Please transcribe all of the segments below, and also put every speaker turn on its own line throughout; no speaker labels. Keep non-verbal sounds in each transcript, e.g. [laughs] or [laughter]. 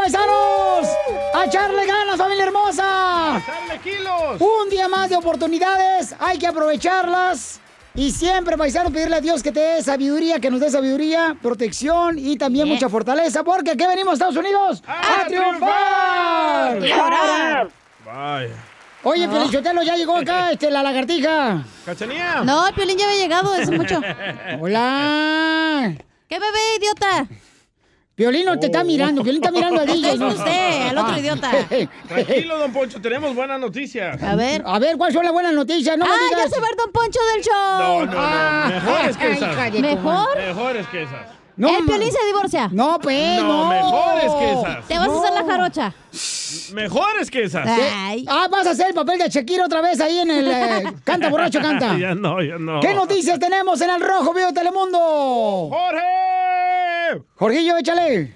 Paisanos! ¡A echarle ganas, familia hermosa!
¡Echarle kilos!
Un día más de oportunidades, hay que aprovecharlas. Y siempre, paisano, pedirle a Dios que te dé sabiduría, que nos dé sabiduría, protección y también mucha fortaleza, porque aquí venimos, Estados Unidos, a, triunfar.
¡Y a orar! Vaya.
Oye, Pelichotelo, ya llegó acá este, la lagartija.
¿Cachanía?
No, el Piolín ya había llegado hace mucho.
Hola.
¿Qué bebé, idiota?
Piolín no te está mirando, Piolín está mirando al [laughs] DJ.
Es usted, al otro idiota. [laughs]
Tranquilo, don Poncho, tenemos buenas noticias.
A ver.
A ver, ¿cuáles son las buenas noticias? No me
ah,
digas.
ya se va el Don Poncho del show.
No, no, no.
Ah.
Mejores que esas.
¿Mejor?
Mejores que esas.
No,
el Piolín se divorcia.
No, pues,
No,
no.
mejores que esas.
Te vas a hacer la jarocha.
Mejores que esas.
Ay.
Ah, vas a hacer el papel de Shakira otra vez ahí en el... eh, canta, borracho, canta. [laughs]
ya no, ya no.
¿Qué noticias tenemos en el Rojo Vivo de Telemundo?
¡Jorge!
Jorgillo, échale.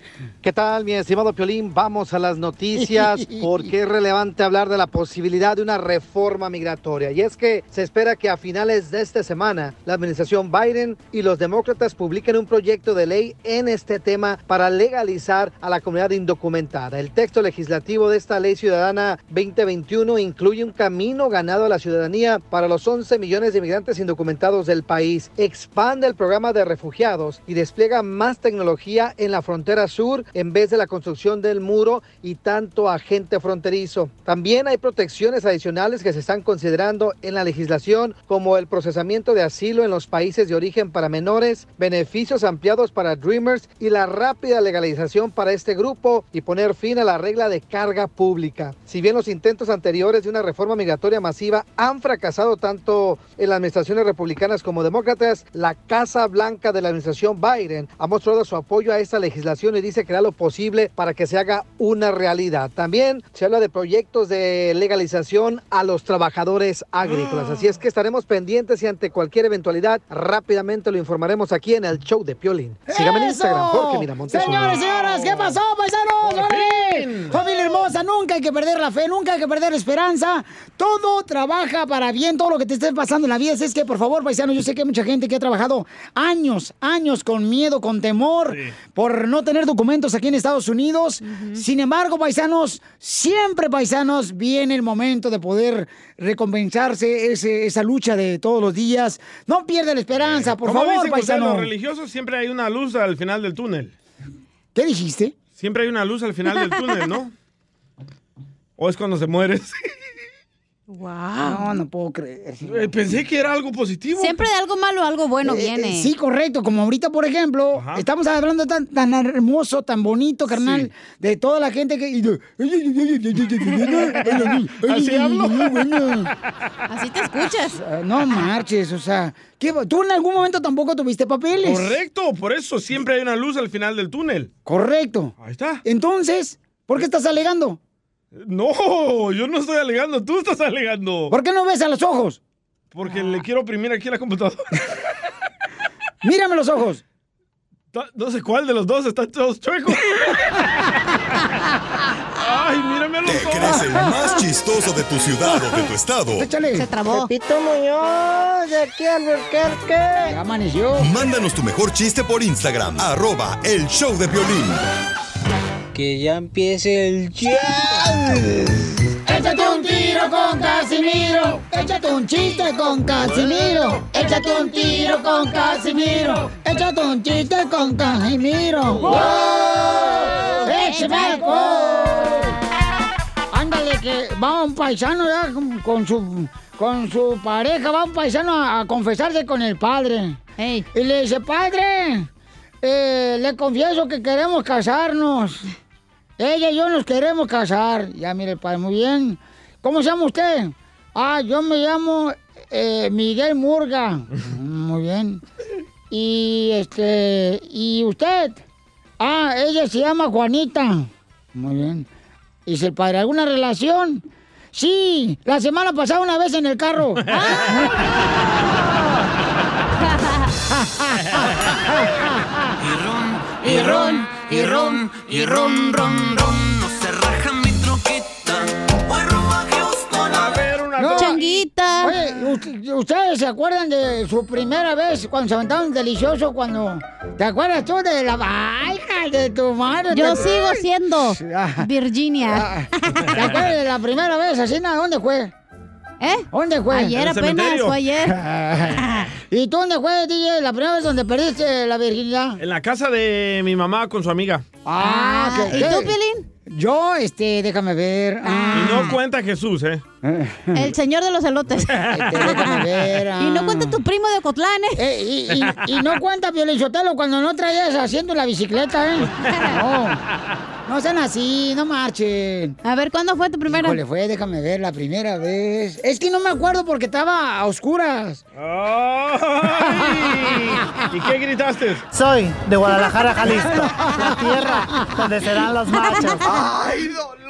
¿Qué tal, mi estimado Piolín? Vamos a las noticias porque es relevante hablar de la posibilidad de una reforma migratoria. Y es que se espera que a finales de esta semana la administración Biden y los demócratas publiquen un proyecto de ley en este tema para legalizar a la comunidad indocumentada. El texto legislativo de esta ley ciudadana 2021 incluye un camino ganado a la ciudadanía para los 11 millones de inmigrantes indocumentados del país, expande el programa de refugiados y despliega más tecnología en la frontera sur en vez de la construcción del muro y tanto agente fronterizo. También hay protecciones adicionales que se están considerando en la legislación como el procesamiento de asilo en los países de origen para menores, beneficios ampliados para Dreamers y la rápida legalización para este grupo y poner fin a la regla de carga pública. Si bien los intentos anteriores de una reforma migratoria masiva han fracasado tanto en las administraciones republicanas como demócratas, la Casa Blanca de la administración Biden ha mostrado su apoyo a esta legislación y dice que hará lo posible para que se haga una realidad. También se habla de proyectos de legalización a los trabajadores agrícolas. Así es que estaremos pendientes y ante cualquier eventualidad rápidamente lo informaremos aquí en el show de Piolín. Sígame en. Instagram, Jorge Miramontes.
Señores, señoras, ¿qué pasó, paisanos? Familia hermosa, nunca hay que perder la fe, nunca hay que perder la esperanza. Todo trabaja para bien, todo lo que te esté pasando en la vida. Así es que, por favor, paisanos, yo sé que hay mucha gente que ha trabajado años, años con miedo, con temor,
Sí.
por no tener documentos aquí en Estados Unidos. Sin embargo, paisanos, siempre, paisanos, viene el momento de poder recompensarse ese- esa lucha de todos los días. No pierda la esperanza, por
¿Cómo
favor,
dicen
paisano.
los religiosos siempre hay una luz al final del túnel.
¿Qué dijiste?
Siempre hay una luz al final del túnel, ¿no? [laughs] ¿O es cuando se mueres?
No, no puedo creer.
Eh, Pensé que era algo positivo.
Siempre de algo malo algo bueno
Eh,
viene.
eh, sí, correcto. Como ahorita, por ejemplo,
Ajá.
estamos hablando tan, tan hermoso, tan bonito, carnal,
Sí.
de toda la gente que.
Así hablo.
Así te escuchas.
Ah, No marches, o sea, ¿qué- tú en algún momento tampoco tuviste papeles.
Correcto, por eso siempre hay una luz al final del túnel.
Correcto.
Ahí está.
Entonces, ¿por qué estás alegando?
No, yo no estoy alegando, tú estás alegando.
¿Por qué no ves a los ojos?
Porque le quiero oprimir aquí a la computadora. [laughs]
Mírame los ojos.
No sé cuál de los dos está todos chuecos. Ay, mírame a los
¿Te
ojos.
crees el más chistoso de tu ciudad o de tu estado?
Échale.
Se trabó.
Pepito Muñoz, de aquí al
Ya amaneció.
Mándanos tu mejor chiste por Instagram, arroba el show de violín.
Que ya empiece el show.
Échate un tiro con Casimiro. Échate un chiste con Casimiro. Échate un tiro con Casimiro. Échate un chiste con Casimiro. ¡Wow! Ándale, que va un paisano ya con, con su, con su pareja, va un paisano a, a confesarse con el padre. Y le dice, padre, eh, le confieso que queremos casarnos. Ella y yo nos queremos casar. Ya, mire, padre, muy bien. ¿Cómo se llama usted? Ah, yo me llamo eh, Miguel Murga. Muy bien. Y este, ¿y usted? Ah, ella se llama Juanita. Muy bien. Dice el padre, ¿alguna relación? Sí, la semana pasada una vez en el carro. [laughs] [laughs]
Y ron, y ron, y ron, ron, ron. No se raja mi troquita. Voy rumbo a Houston a ver una
No. Oye, ¿ust- ¿ustedes se acuerdan de su primera vez cuando se aventaron delicioso? Cuando. ¿Te acuerdas tú de la vaina de tu madre?
Yo
¿Te-
sigo siendo [laughs]
Ah.
Virginia.
¿Te acuerdas de la primera vez así? ¿no? ¿Dónde fue?
¿Eh?
¿Dónde fue?
Ayer apenas, cementerio. fue ayer. [laughs]
¿Y tú dónde fue, DJ? La primera vez donde perdiste la virginidad.
En la casa de mi mamá con su amiga.
Ah, ¿qué-
¿y
qué?
tú, Pilín?
Yo, este, déjame ver.
Y no cuenta Jesús, ¿eh? [laughs]
El señor de los elotes. [laughs]
Déjame ver.
Y no cuenta tu primo de Ocotlán, ¿eh?
Eh, y, y- y no cuenta Piolichotelo cuando no traías haciendo la bicicleta, ¿eh? [laughs] No, no sean así, no marchen.
A ver, ¿cuándo fue tu primera?
Híjole, fue, déjame ver, la primera vez. Es que no me acuerdo porque estaba a oscuras.
¿Y qué gritaste?
Soy de Guadalajara, Jalisco, la tierra donde serán los machos.
¡Ay, dolor!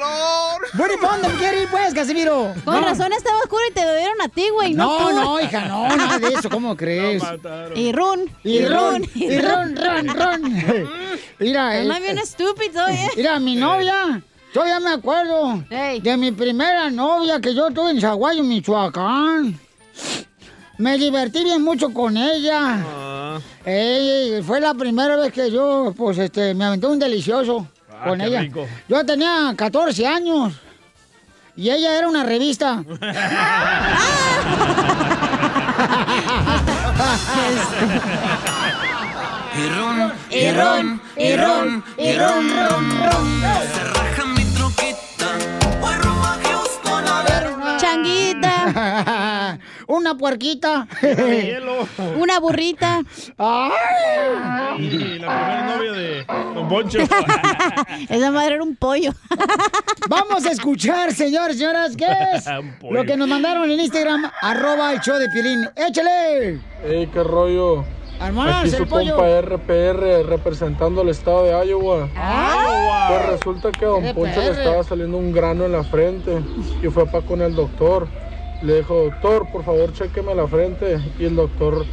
Bueno, ¿y para dónde quieres ir, pues, Casimiro?
Con
No.
razón estaba oscuro y te dieron a ti, güey. No,
No, hija, no, nada de eso, ¿cómo crees?
Y run,
Y ron, y ron, ron, ron. Mira,
Es más
eh,
bien estúpido, ¿eh?
Mira, mi novia, todavía me acuerdo de mi primera novia que yo tuve en Zaguayo, Michoacán. Me divertí bien mucho con ella. Ey, fue la primera vez que yo, pues, este, me aventé un delicioso
Ah,
con ella.
rico.
Yo tenía 14 años y ella era una revista.
Y ron, y ron, y ron, y ron, ron, ron. Se raja una
puerquita. [laughs]
Una burrita.
Y la primera novia de Don Poncho. [laughs]
Esa madre era un pollo. [laughs]
Vamos a escuchar, señores, señoras, ¿qué es? Lo que nos mandaron en Instagram, arroba el show de Pilín. ¡Échale!
Ey, qué rollo. Aquí
el
su
pollo.
compa RPR representando al estado de Iowa.
¡Ah!
Pues resulta que a Don Poncho le estaba saliendo un grano en la frente y fue para con el doctor. Le dijo, doctor, por favor, chequeme la frente. Y el doctor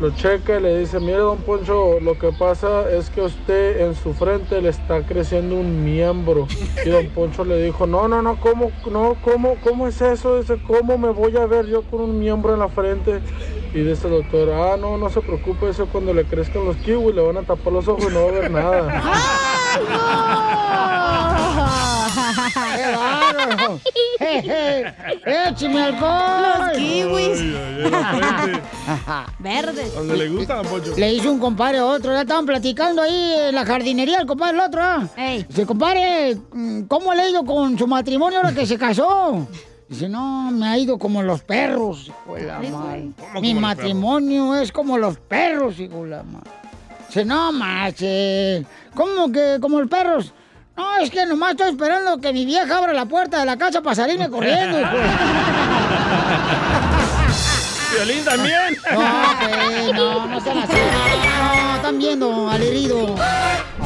lo checa y le dice, mire, Don Poncho, lo que pasa es que usted en su frente le está creciendo un miembro. Y Don Poncho le dijo, no, no, no, ¿cómo, no, cómo, cómo es eso? Dice, ¿cómo me voy a ver yo con un miembro en la frente? Y dice el doctor, ah, no, no se preocupe, eso cuando le crezcan los kiwis le van a tapar los ojos y no va a ver nada. [laughs] [laughs]
¡Échame alcohol!
Los kiwis.
Ay, ay, ay, la frente. [laughs]
Verdes.
Donde le gusta Don Poncho.
Le hizo un compadre a otro, ya estaban platicando ahí en la jardinería el compadre el otro, ¿ah? Dice, compadre, mm, ¿cómo le ha ido con su matrimonio ahora que se casó? [laughs] Dice, no, me ha ido como los perros, hijo de la madre.
¿Cómo
Mi matrimonio es como los perros, hijo de la madre. Dice, no, mache, ¿cómo que como los perros? No, es que nomás estoy esperando que mi vieja abra la puerta de la casa para salirme corriendo, hijo. [laughs]
Violín también.
No, no, no sean así. No, están viendo al herido.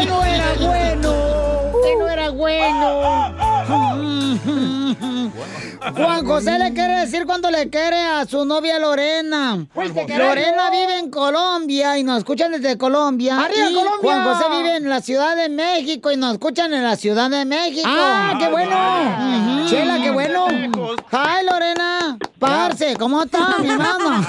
¡Que no era bueno! ¡Que no era bueno! [laughs] Juan José le quiere decir cuando le quiere a su novia Lorena. Lorena vive en Colombia y nos escuchan desde Colombia.
¡Arriba,
Y
Colombia!
Juan José vive en la Ciudad de México y nos escuchan en la Ciudad de México.
¡Ah, qué bueno!
Chela, qué bueno. Hi, Lorena. [laughs] Parce, ¿cómo está, mi hermano?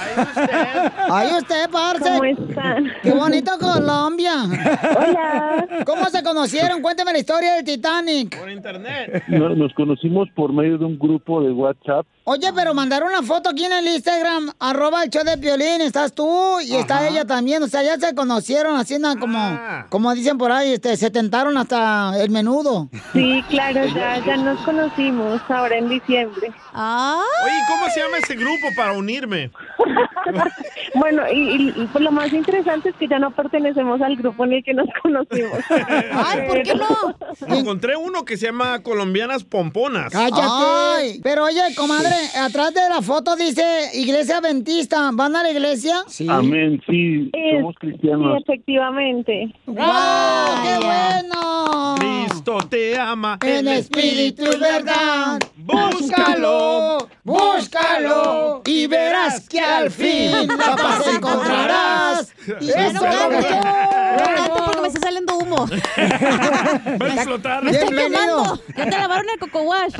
Ay, usted, parce.
¿Cómo están?
Qué bonito Colombia.
Hola.
¿Cómo se conocieron? Cuénteme la historia del Titanic.
Por internet.
No- Nos conocimos por medio de un grupo de WhatsApp.
Oye, pero mandaron una foto aquí en el Instagram, arroba el show de Piolín, estás tú y está ella también, o sea, ya se conocieron ¿no? como,
Ah.
como dicen por ahí, este, se tentaron hasta el menudo.
Sí, claro, ya, ya nos conocimos ahora en diciembre.
Oye, ¿cómo se llama ese grupo para unirme? [laughs]
Bueno, y, y- y, pues lo más interesante es que ya no pertenecemos al grupo en el que nos conocimos.
Ay, ¿por qué no?
Encontré uno que se llama Colombianas Pomponas.
¡Cállate! Pero oye, comadre, atrás de la foto dice Iglesia Adventista, ¿van a la iglesia? Sí.
Amén, sí,
Es-
somos cristianos.
Sí, efectivamente.
¡Wow! ¡Qué bueno!
Cristo te ama.
En espíritu y verdad, búscalo, búscalo y verás que al fin la paz [laughs] encontrarás. Y
no
eso
No [laughs]
Va a explotar.
Me
Bienvenido.
quemando. Ya te lavaron el coco wash.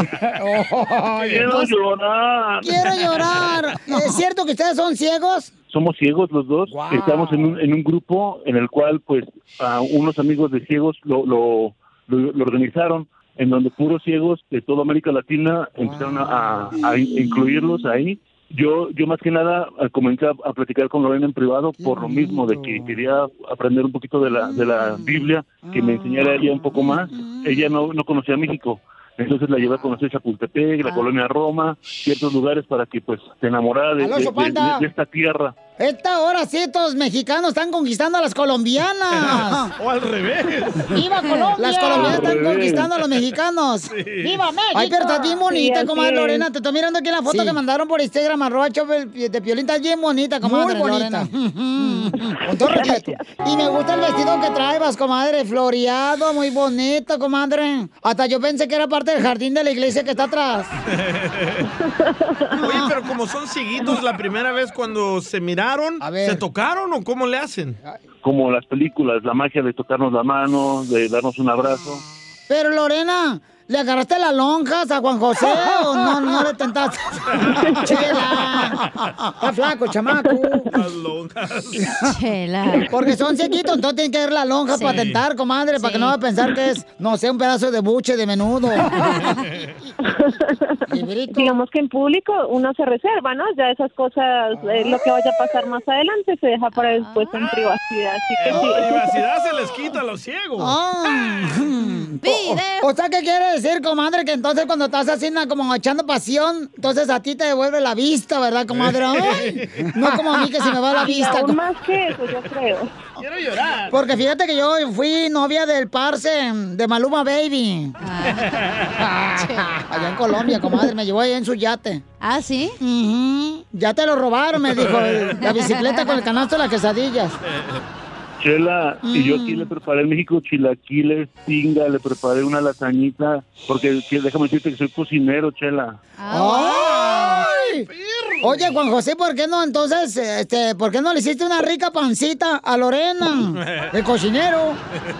Quiero llorar.
Quiero llorar. [laughs] ¿Es cierto que ustedes son ciegos?
Somos ciegos los dos. Estamos en un, en un grupo en el cual, pues, a unos amigos de ciegos lo, lo, lo- lo organizaron, en donde puros ciegos de toda América Latina empezaron a, a- a incluirlos ahí. Yo, yo más que nada eh, comencé a, a platicar con Lorena en privado por lo mismo, de que quería aprender un poquito de la, de la Biblia, que me enseñara ella un poco más. Ella no, no conocía México. Entonces la llevé a conocer Chapultepec, la colonia Roma, ciertos lugares para que pues se enamorara de- de esta tierra.
Esta hora sí, estos mexicanos están conquistando a las colombianas. [laughs]
O al revés.
¡Viva [laughs] Colombia!
Las colombianas
Al
están
revés.
conquistando a los mexicanos. [laughs]
¡Viva México!
Ay, pero estás bien bonita,
Sí,
comadre. Lorena. Te estoy mirando aquí en la foto
Sí.
que mandaron por Instagram, arroba de Piolín. Estás bien bonita, comadre
Muy bonita.
Lorena. Con todo respeto. Y me gusta el vestido que traes, comadre. Floreado, muy bonito, comadre. Hasta yo pensé que era parte del jardín de la iglesia que está atrás.
Oye, pero como son cieguitos, la primera vez cuando se miraron, ¿se tocaron o cómo le hacen?
Como las películas, la magia de tocarnos la mano, de darnos un abrazo.
Pero Lorena, ¿le agarraste las lonjas a Juan José o no, no le tentaste? [laughs] Chela. Está flaco, chamaco.
Las lonjas.
Chela.
Porque son chiquitos, entonces tienen que ver las lonjas
Sí.
para tentar, comadre, para que no va a pensar que es, no sé, un pedazo de buche de menudo. [laughs]
Digamos que en público uno se reserva, ¿no? Ya esas cosas, eh, lo que vaya a pasar más adelante se deja para después en privacidad. Así que
En
sí.
privacidad se les quita a los ciegos.
Ah. O, o sea, ¿qué quiere decir, comadre? Que entonces cuando estás así, na, como echando pasión, entonces a ti te devuelve la vista, ¿verdad, comadre? Ay, no como a mí que se me va la [laughs] vista.
aún más que eso, yo creo.
Quiero llorar.
Porque fíjate que yo fui novia del parce de Maluma Baby. [laughs] Allá en Colombia, comadre, me llevó allá en su yate.
¿Ah, sí?
Ya te lo robaron, me dijo. La bicicleta con el canasto de las quesadillas. [laughs]
Chela, y yo
Mm.
aquí le preparé en México chilaquiles, tinga, le preparé una lasañita, porque que- déjame decirte que soy cocinero, Chela.
¡Ay! Oye, Juan José, ¿por qué no entonces, este, por qué no le hiciste una rica pancita a Lorena, [laughs] el cocinero?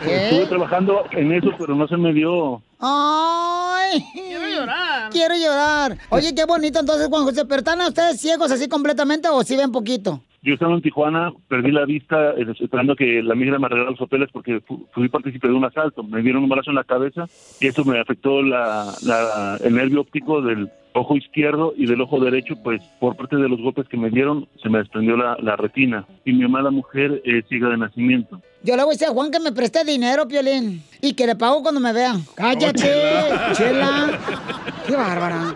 Estuve trabajando en eso, pero no se me dio.
¡Ay! Quiero llorar. Quiero llorar. Oye, qué bonito entonces, Juan José. ¿Pero están ustedes ciegos así completamente o sí ven poquito?
Yo estaba en Tijuana, perdí la vista eh, esperando que la migra me arreglara los papeles porque fu- fui partícipe de un asalto. Me dieron un brazo en la cabeza y eso me afectó la, la- el nervio óptico del ojo izquierdo y del ojo derecho, pues por parte de los golpes que me dieron se me desprendió la, la retina. Y mi amada mujer es ciega de nacimiento.
Yo le voy a decir a Juan que me preste dinero, Piolín. Y que le pago cuando me vean. ¡Cállate,
Oh, chela.
chela! ¡Qué bárbara!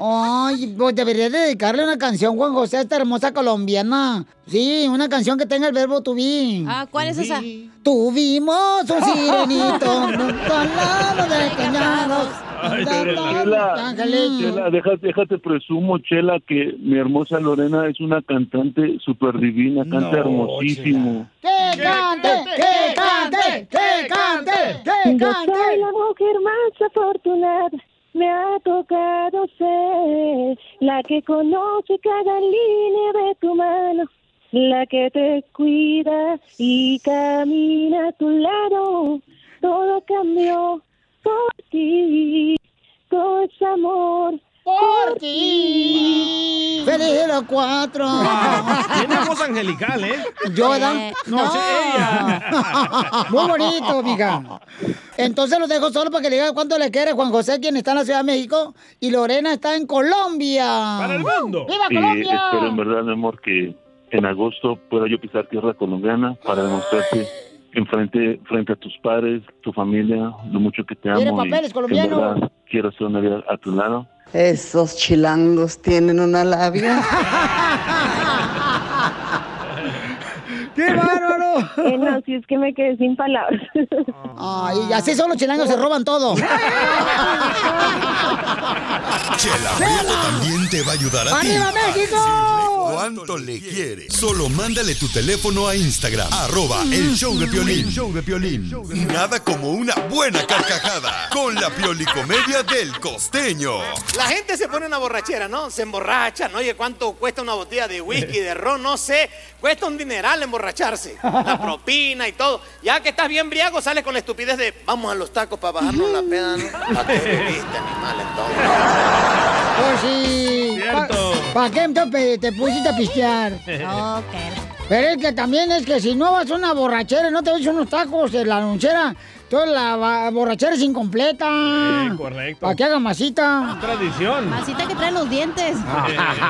Ay, pues debería dedicarle una canción, Juan José, a esta hermosa colombiana. Sí, una canción que tenga el verbo to be.
Ah, ¿cuál es esa?
Tuvimos un sirenito [laughs] junto al lado de cañados.
Ay, Chela. Chela, déjate, déjate presumo, Chela, que mi hermosa Lorena es una cantante súper divina, canta hermosísimo.
¡Que cante! ¡Que cante! ¡Que cante! ¡Que
Yo
cante!
soy la mujer más afortunada. Me ha tocado ser la que conoce cada línea de tu mano, la que te cuida y camina a tu lado. Todo cambió por ti, todo es amor por ti.
¡Feliz los cuatro!
Tiene voz angelical, ¿eh?
Jordan.
Eh,
No,
no.
sí, ella. [laughs] Muy bonito, mija. Entonces los dejo solo para que le digan cuánto le quiere Juan José, quien está en la Ciudad de México, y Lorena está en Colombia. ¡Para el mundo! ¡Viva
Y
Colombia!
espero en verdad, mi amor, que en agosto pueda yo pisar tierra colombiana para demostrarte enfrente frente a tus padres, tu familia, lo mucho que te amo.
¿Quiere
y
papeles
que en
colombianos?
verdad quiero hacer una vida a tu lado.
Esos chilangos tienen una labia. [laughs]
¡Qué!
Eh, no, si es que me quedé sin palabras.
Ay, y así son los chilangos, se roban todo. [laughs]
Chela Prieto también te va a ayudar a ti.
¡Arriba, México!
¿Cuánto le quiere? Solo mándale tu teléfono a Instagram, arroba el show de Piolín. show de Piolín. Nada como una buena carcajada con la piolicomedia del costeño.
La gente se pone una borrachera, ¿no? Se emborracha, ¿no? Oye, ¿cuánto cuesta una botella de whisky, de ron? No sé. Cuesta un dineral emborracharse. [laughs] La propina y todo. Ya que estás bien briago, sales con la estupidez de vamos a los tacos para bajarnos la peda, ¿no? [laughs] ¿A qué bebiste, animal, entonces?
Pues sí. ¿Para qué entonces te pusiste a pistear? [laughs] Pero es que también es que si no vas a una borrachera y no te ves unos tacos de la lonchera, toda la borrachera es incompleta.
Sí, correcto.
Para que haga masita.
Tradición.
Masita que trae los dientes.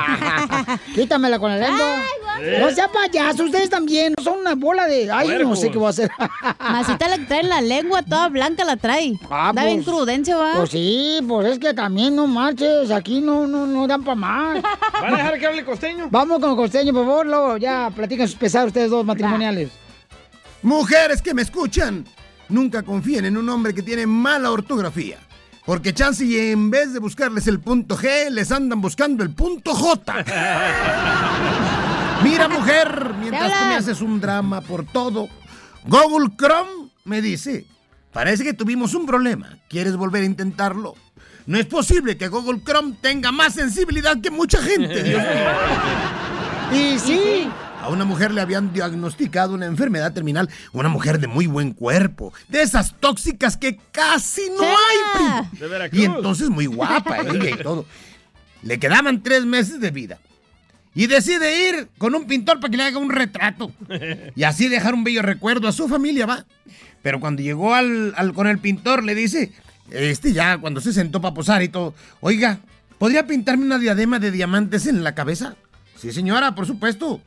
[laughs]
Quítamela con la lengua. No sea payaso, ustedes también. Son una bola de. Ay, no sé qué voy a hacer.
Masita la que trae en la lengua toda blanca la trae. da bien crudencia, va.
Pues sí, pues es que también no marches. Aquí no, no, no dan para más.
¿Va a dejar que hable costeño?
Vamos con costeño, por favor. Luego ya platican sus pesados ustedes dos matrimoniales.
Mujeres que me escuchan, nunca confíen en un hombre que tiene mala ortografía. Porque chance y en vez de buscarles el punto G, les andan buscando el punto J. [laughs] Mira, mujer, mientras tú me haces un drama por todo, Google Chrome me dice, parece que tuvimos un problema. ¿Quieres volver a intentarlo? No es posible que Google Chrome tenga más sensibilidad que mucha gente, Dios [laughs] mío.
Y sí.
A una mujer le habían diagnosticado una enfermedad terminal, una mujer de muy buen cuerpo, de esas tóxicas que casi no hay, primo.
De Veracruz.
Y entonces muy guapa ella y todo. Le quedaban tres meses de vida. Y decide ir con un pintor para que le haga un retrato. Y así dejar un bello recuerdo a su familia, va. Pero cuando llegó al, al- con el pintor, le dice, este ya, cuando se sentó para posar y todo, oiga, ¿podría pintarme una diadema de diamantes en la cabeza? Sí, señora, por supuesto.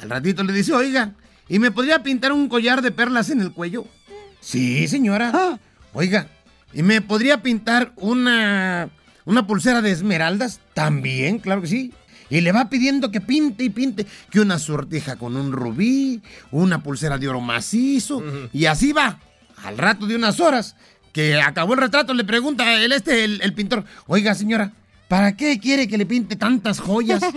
Al ratito le dice, oiga, ¿y me podría pintar un collar de perlas en el cuello? Sí, señora. Oiga, ¿y me podría pintar una, una pulsera de esmeraldas? También, claro que sí. Y le va pidiendo que pinte y pinte, que una sortija con un rubí, una pulsera de oro macizo, y así va. Al rato de unas horas, que acabó el retrato, le pregunta el, este, el, el pintor, oiga señora, ¿para qué quiere que le pinte tantas joyas? [laughs]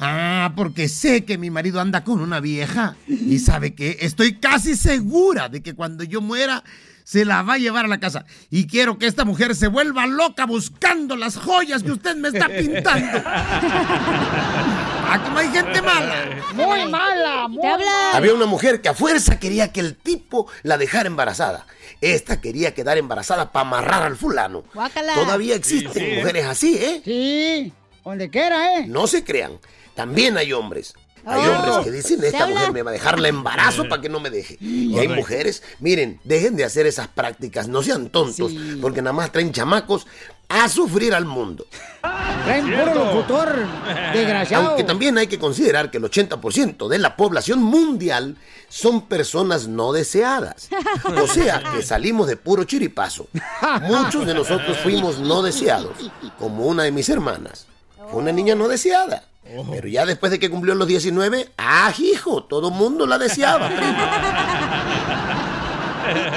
Ah, porque sé que mi marido anda con una vieja y sabe que estoy casi segura de que cuando yo muera se la va a llevar a la casa. Y quiero que esta mujer se vuelva loca buscando las joyas que usted me está pintando. [laughs] Ah, como hay gente mala.
Muy mala, muy mala.
Había una mujer que a fuerza quería que el tipo la dejara embarazada. Esta quería quedar embarazada para amarrar al fulano.
Guácala.
Todavía existen
Sí, sí.
mujeres así, ¿eh?
Sí, donde quiera, ¿eh?
No se crean. También hay hombres. Hay
Oh.
hombres que dicen,
¿Se
esta
habla?
mujer me va a dejar la embarazo para que no me deje. Y hay mujeres, miren, dejen de hacer esas prácticas, no sean tontos, porque nada más traen chamacos a sufrir al mundo.
Traen puro locutor desgraciado.
Aunque también hay que considerar que el 80% de la población mundial son personas no deseadas. O sea, que salimos de puro chiripazo. Muchos de nosotros fuimos no deseados, como una de mis hermanas. Fue una niña no deseada. Pero ya después de que cumplió los 19, ¡ah, hijo! Todo mundo la deseaba, primo.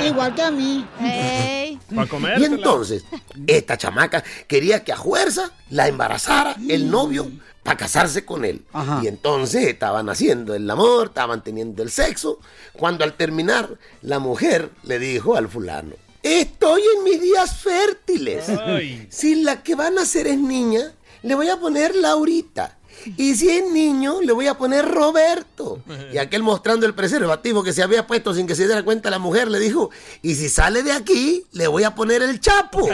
[laughs]
Igual que a mí.
Para
Y entonces, esta chamaca quería que a fuerza la embarazara el novio para casarse con él. Y entonces estaban haciendo el amor, estaban teniendo el sexo, cuando al terminar la mujer le dijo al fulano,
Estoy en mis días fértiles.
Ay.
Si la que van a hacer es niña, le voy a poner Laurita. Y si es niño, le voy a poner Roberto. Y aquel mostrando el preservativo que se había puesto sin que se diera cuenta la mujer, le dijo, y si sale de aquí, le voy a poner el Chapo. [laughs]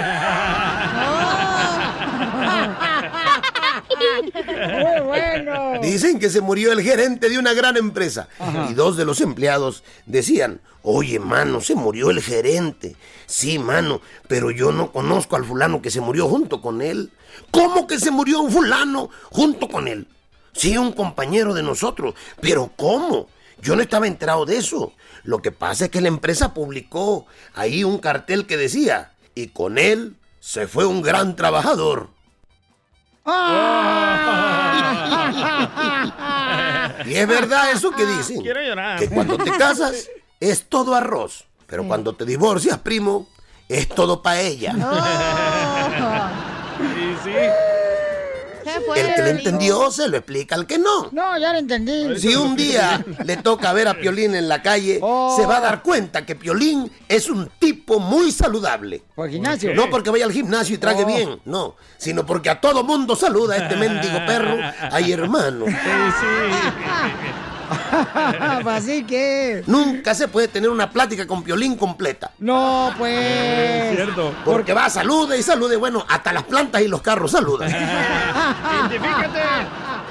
Muy bueno.
Dicen que se murió el gerente de una gran empresa.
Ajá.
Y dos de los empleados decían, oye, mano, se murió el gerente. Sí, mano, pero yo no conozco al fulano que se murió junto con él. ¿Cómo que se murió un fulano junto con él? Sí, un compañero de nosotros. Pero ¿cómo? Yo no estaba enterado de eso. Lo que pasa es que la empresa publicó ahí un cartel que decía, y con él se fue un gran trabajador. Y es verdad eso que dicen.
Quiero llorar.
Que cuando te casas es todo arroz. Pero cuando te divorcias, primo, es todo paella.
Sí, sí.
El que le entendió se lo explica al que no.
No, ya lo entendí.
Si un día le toca ver a Piolín en la calle,
Oh.
se va a dar cuenta que Piolín es un tipo muy saludable.
Por gimnasio.
No porque vaya al gimnasio y trague
Oh.
bien, no, sino porque a todo mundo saluda a este mendigo perro. [laughs] Ay, hermano.
Así que.
Nunca se puede tener una plática con Piolín completa.
No, pues.
Cierto.
Porque va, salude y salude. Bueno, hasta las plantas y los carros saludan. [laughs]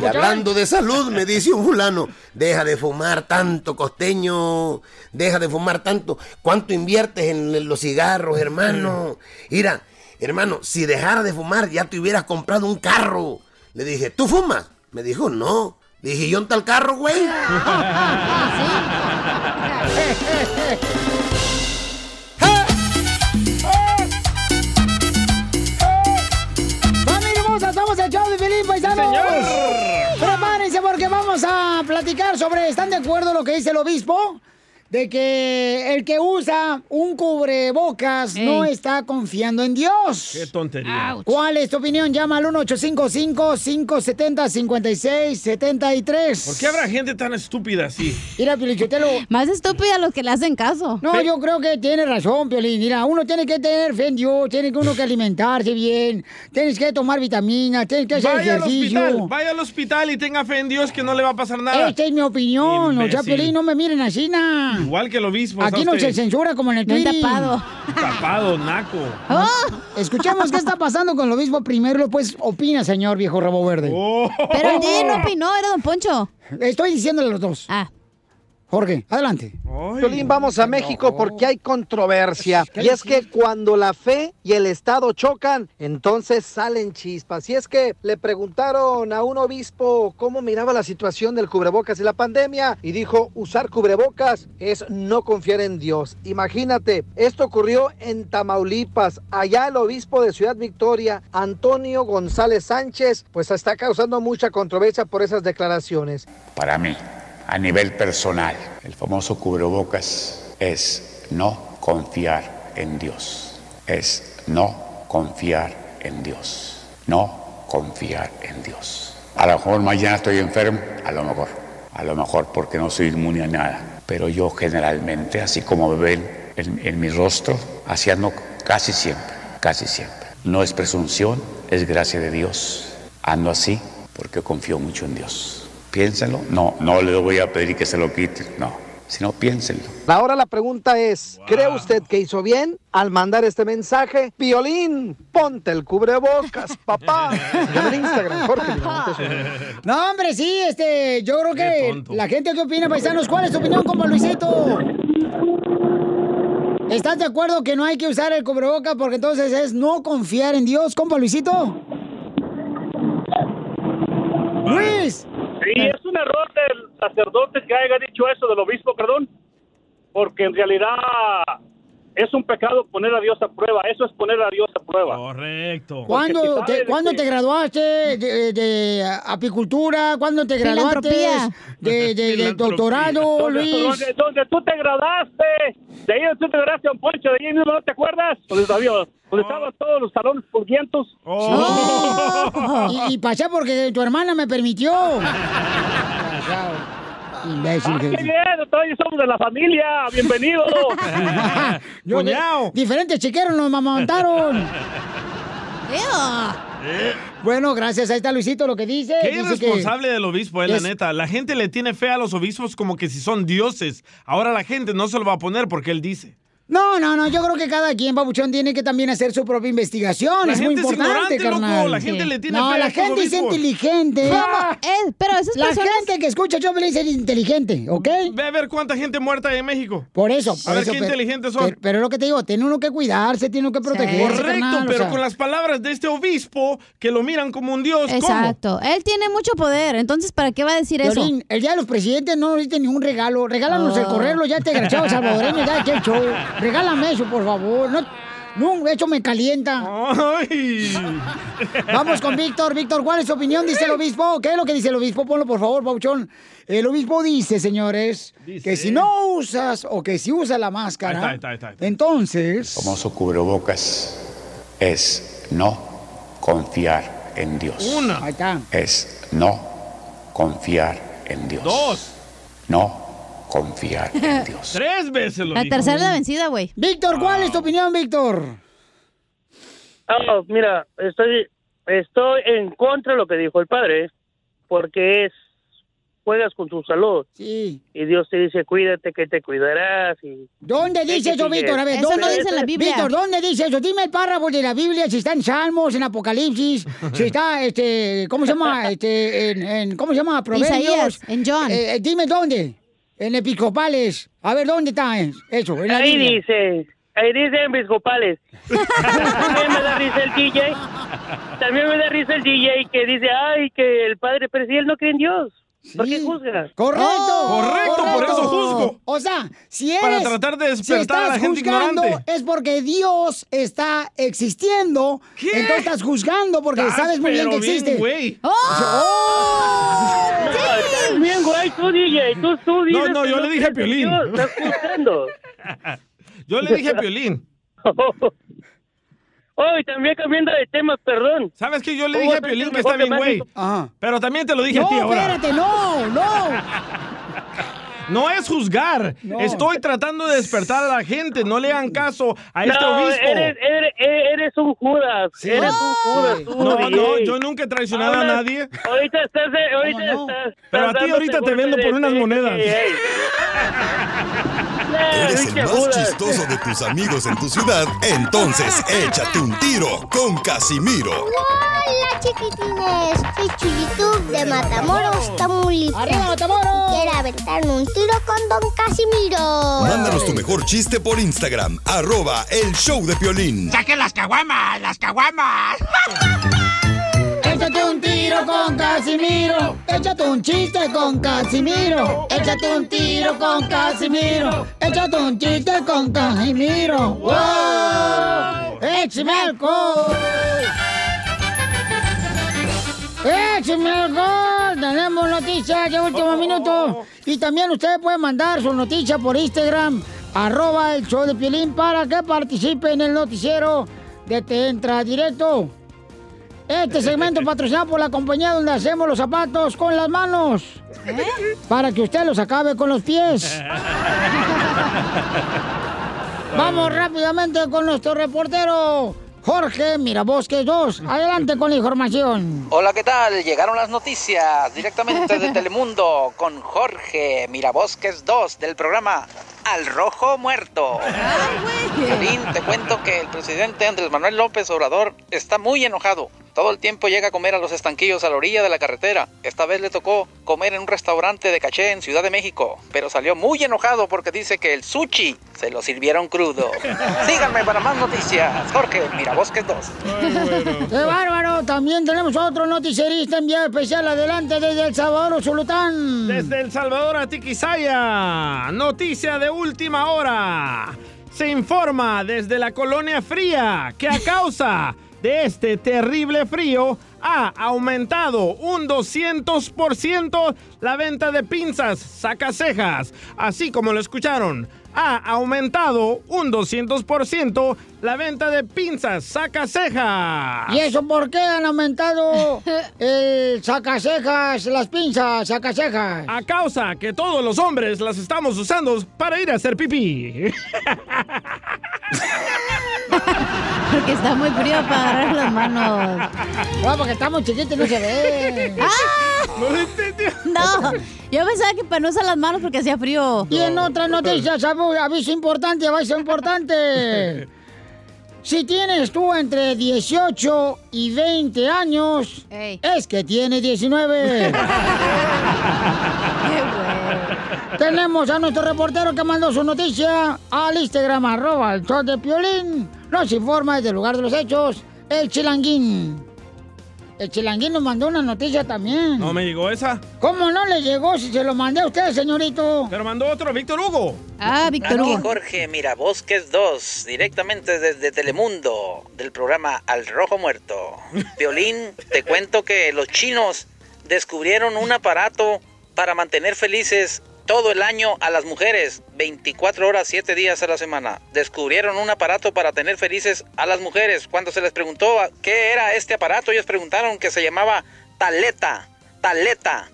Y hablando de salud, me dice un fulano, deja de fumar tanto, costeño, deja de fumar tanto. ¿Cuánto inviertes en los cigarros, hermano? Mira, hermano, si dejara de fumar ya te hubieras comprado un carro. Le dije, ¿tú fumas? Me dijo, no. Dije, ¿y dónde está el carro, güey?
Prepárense porque vamos a platicar sobre... ¿Están de acuerdo lo que dice el obispo? De que el que usa un cubrebocas no está confiando en Dios.
Qué tontería.
¿Cuál es tu opinión? Llama al 1855-570-5673.
¿Por qué habrá gente tan estúpida así?
Mira, Piolichotelo.
Más estúpida los que le hacen caso.
No, yo creo que tiene razón, Piolín. Mira, uno tiene que tener fe en Dios, tiene que uno que alimentarse bien, tienes que tomar vitaminas, tienes que hacer
Vaya al
ejercicio.
hospital, vaya al hospital y tenga fe en Dios que no le va a pasar nada.
Esta es mi opinión. O sea,
Imbécil.
Piolín, no me miren así, na.
Igual que el obispo.
Aquí no se censura como en el Twitter.
tapado.
Tapado, naco.
Escuchemos qué está pasando con el obispo primero, después opina, señor viejo rabo verde.
Oh.
Pero el DJ no opinó, era Don Poncho.
Estoy diciéndole a los dos.
Ah.
Jorge, adelante.
Piolín, vamos a México porque hay controversia. Y es que cuando la fe y el Estado chocan, entonces salen chispas. Y es que le preguntaron a un obispo cómo miraba la situación del cubrebocas y la pandemia y dijo, usar cubrebocas es no confiar en Dios. Imagínate, esto ocurrió en Tamaulipas. Allá el obispo de Ciudad Victoria, Antonio González Sánchez, pues está causando mucha controversia por esas declaraciones.
Para mí, a nivel personal, el famoso cubrebocas es no confiar en Dios. Es no confiar en Dios. No confiar en Dios. A lo mejor mañana estoy enfermo, a lo mejor. A lo mejor porque no soy inmune a nada. Pero yo generalmente, así como me ven en, mi rostro, así ando casi siempre, casi siempre. No es presunción, es gracia de Dios. Ando así porque confío mucho en Dios. Piénsenlo. No, no le voy a pedir que se lo quite. No, sino piénsenlo.
Ahora la pregunta es, ¿cree usted que hizo bien al mandar este mensaje? Piolín, ponte el cubrebocas, [laughs] papá. En Instagram, Jorge. [laughs]
No, hombre, sí, este, yo creo que la gente que opina, paisanos, ¿cuál es tu opinión, compa Luisito? ¿Estás de acuerdo que no hay que usar el cubrebocas porque entonces es no confiar en Dios, compa Luisito? Luis.
Sí, es un error del sacerdote que haya dicho eso, del obispo, perdón, porque en realidad es un pecado poner a Dios a prueba, eso es poner a Dios a prueba.
Correcto.
¿Cuándo te, ¿cuándo
que-
te graduaste de, de apicultura? ¿Cuándo te graduaste de, de- de doctorado,
Donde,
Luis?
donde- donde tú te graduaste, de ahí donde tú te graduaste, don Poncho, de ahí mismo, ¿no te acuerdas? Donde, donde estaban todos los salones purguientos.
Oh. Y, pasé porque tu hermana me permitió. Imbécil.
Ah, qué bien, todos somos de la familia, bienvenido. [laughs]
Yo- Diferentes chiqueros nos mamontaron. Bueno, gracias. Ahí está Luisito lo que dice.
Qué
Dice que-
irresponsable del obispo, eh, la
es-
neta. La gente le tiene fe a los obispos como que si son dioses. Ahora la gente no se lo va a poner porque él dice.
No, no, no, yo creo que cada quien, Babuchón, tiene que también hacer su propia investigación.
La
es muy
gente es
importante,
loco.
carnal.
La gente le tiene
No, la gente es inteligente.
¿Cómo? Eh, pero esas
La
personas-
gente que escucha yo es inteligente, ¿ok?
Ve a ver cuánta gente muerta hay en México.
Por eso.
A ver
eso,
qué
pero-
inteligentes son.
Pero, pero es lo que te digo, tiene uno que cuidarse, tiene uno que protegerse,
Correcto,
carnal, o
pero
sea.
con las palabras de este obispo que lo miran como un dios. ¿cómo?
Exacto. Él tiene mucho poder, entonces ¿para qué va a decir eso?
Violín, el día de los presidentes no necesita ningún regalo. Regálanos el
Oh.
correo, ya te desgraciado salvadoreño, ya [laughs] qué show. Regálame eso, por favor. No, no, eso me calienta. Vamos con Víctor. Víctor, ¿cuál es su opinión? Dice el obispo. ¿Qué es lo que dice el obispo? Ponlo, por favor, Pauchón. El obispo dice, señores, que si no usas o que si usas la máscara,
Ahí está, ahí está, ahí está.
entonces...
El famoso cubrebocas es no confiar en Dios.
Una.
Ahí está.
Es no confiar en Dios.
Dos.
No confiar en [laughs] Dios.
Tres veces lo
La
dijo.
tercera es la vencida, güey.
Víctor, ¿cuál es tu opinión, Víctor?
Ah, mira, estoy, estoy en contra de lo que dijo el padre, porque es, juegas con tu salud.
Sí.
Y Dios te dice, cuídate, que te cuidarás. Y...
¿Dónde dice eso, Víctor? A ver, ¿dónde Víctor, ¿dónde dice eso? Dime el párrafo de la Biblia, si está en Salmos, en Apocalipsis, si está, [laughs] este, ¿cómo se llama? Este, en, en- ¿cómo se llama? Proverbios.
Isaías, en John.
Eh, eh, dime dónde. En Episcopales. A ver, ¿dónde está eso? En
Ahí dice, ahí dice en Biscopales. [laughs] También me da risa el DJ. También me da risa el DJ que dice, ay, que el padre, pero si él no cree en Dios. ¿Por qué juzga?
Correcto.
Correcto, por eso juzgo.
O sea, si eres...
Para tratar de
si
despertar a la gente
juzgando,
ignorante.
es porque Dios está existiendo. Entonces estás juzgando porque
Estás
sabes muy bien que
pero bien,
existe.
güey.
¡Oh!
No, estás bien, güey, tú, DJ. Tú, tú dices
no,
que [laughs]
yo le dije a Piolín.
Estás juzgando.
Yo le dije a Piolín.
Oh, y también cambiando de tema, perdón.
¿Sabes qué? Yo le
¿Cómo
dije a Piolín que está bien, güey. Pero también te lo dije
no,
a ti ahora.
espérate, no, no. [laughs]
No es juzgar.
No.
Estoy tratando de despertar a la gente. No le hagan caso a este
no,
obispo.
Eres, eres, eres un Judas. Eres un Judas. tú,
No,
DJ.
no, yo nunca he traicionado a nadie.
Ahorita estás. de- Ahorita estás.
Pero a ti ahorita te vendo por unas monedas. [laughs]
Eres el más chistoso de tus amigos en tu ciudad, entonces [laughs] échate un tiro con Casimiro.
Hola chiquitines, soy Chuyitub de Matamoros, Tamaulipas.
¡Arriba, Matamoros!
Quiero aventarme un tiro con Don Casimiro.
Mándanos tu mejor chiste por Instagram, arroba el show de Piolín.
¡Saquen las caguamas! ¡Las caguamas! [laughs]
Tiro con Casimiro. Échate un chiste con Casimiro. Échate un tiro con Casimiro. Échate un chiste con Casimiro. ¡Wow! ¡Échame alcohol! ¡Échame alcohol! Tenemos noticias de último minuto. Y también ustedes pueden mandar su noticia por Instagram, arroba el show de Piolín, para que participe en el noticiero de Te Entra Directo. Este segmento [laughs] patrocinado por la compañía donde hacemos los zapatos con las manos. Para que usted los acabe con los pies. [laughs] Vamos rápidamente con nuestro reportero Jorge Mirabosques 2. Adelante con la información.
Hola, ¿qué tal? Llegaron las noticias directamente de Telemundo con Jorge Mirabosques 2 del programa Al Rojo Muerto. Piolín, te cuento que el presidente Andrés Manuel López Obrador está muy enojado. Todo el tiempo llega a comer a los estanquillos a la orilla de la carretera. Esta vez le tocó comer en un restaurante de caché en Ciudad de México, pero salió muy enojado porque dice que el sushi se lo sirvieron crudo. [laughs] Síganme para más noticias. Jorge Mirabosques 2.
¡Qué bárbaro! También tenemos otro noticierista enviado especial adelante desde El Salvador, Zulután.
Desde El Salvador a Tiquisaya. Noticia de última hora. Se informa desde la colonia fría que a causa de este terrible frío, ha aumentado un 200% la venta de pinzas sacacejas, así como lo escucharon. Ha aumentado un 200% la venta de pinzas sacacejas.
¿Y eso por qué han aumentado [laughs] el sacacejas, las pinzas sacacejas?
A causa que todos los hombres las estamos usando para ir a hacer pipí.
Porque está muy frío para agarrar las manos.
No, porque estamos chiquitos y no se ve. [laughs]
¡Ah!
No lo entendió.
No, yo pensaba que para no usar las manos porque hacía frío.
Y en otras noticias, aviso importante, aviso importante. [laughs] Si tienes tú entre 18 y 20 años, es que tienes [laughs] 19. Tenemos a nuestro reportero que mandó su noticia al Instagram, arroba el show de Piolín. Nos informa desde el lugar de los hechos, el chilanguín. El chilanguín nos mandó una noticia también.
¿No me llegó esa?
¿Cómo no le llegó si se lo mandé a usted, señorito?
Pero mandó otro, Víctor Hugo.
Ah,
Aquí Jorge Mirabosques 2, directamente desde Telemundo, del programa Al Rojo Muerto. [laughs] Violín, te cuento que los chinos descubrieron un aparato para mantener felices todo el año a las mujeres, 24 horas, 7 días a la semana. Descubrieron un aparato para tener felices a las mujeres. Cuando se les preguntó qué era este aparato, ellos preguntaron que se llamaba taleta, taleta.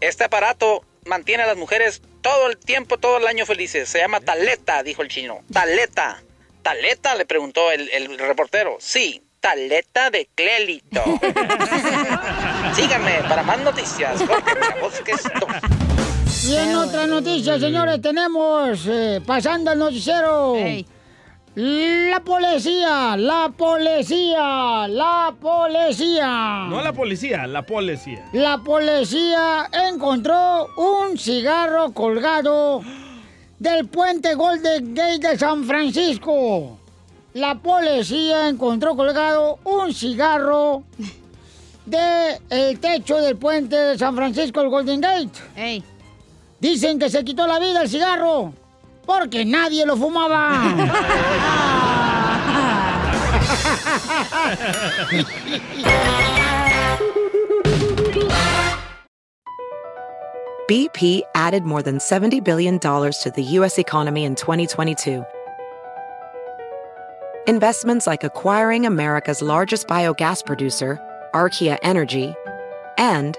Este aparato mantiene a las mujeres todo el tiempo, todo el año felices. Se llama taleta, dijo el chino. Taleta. ¿Taleta? Le preguntó el, el reportero. Sí, taleta de clélito. [laughs] Síganme para más noticias. Jorge Mirabosques 2.
Y en otra noticia, señores, tenemos, eh, pasando al noticiero, la policía, la policía, la policía.
No la policía, la policía.
La policía encontró un cigarro colgado del puente Golden Gate de San Francisco. La policía encontró colgado un cigarro de el techo del puente de San Francisco, el Golden Gate. Dicen que se quitó la vida el cigarro porque nadie lo fumaba.
BP added more than $70 billion to the U.S. economy in 2022. Investments like acquiring America's largest biogas producer, Archaea Energy, and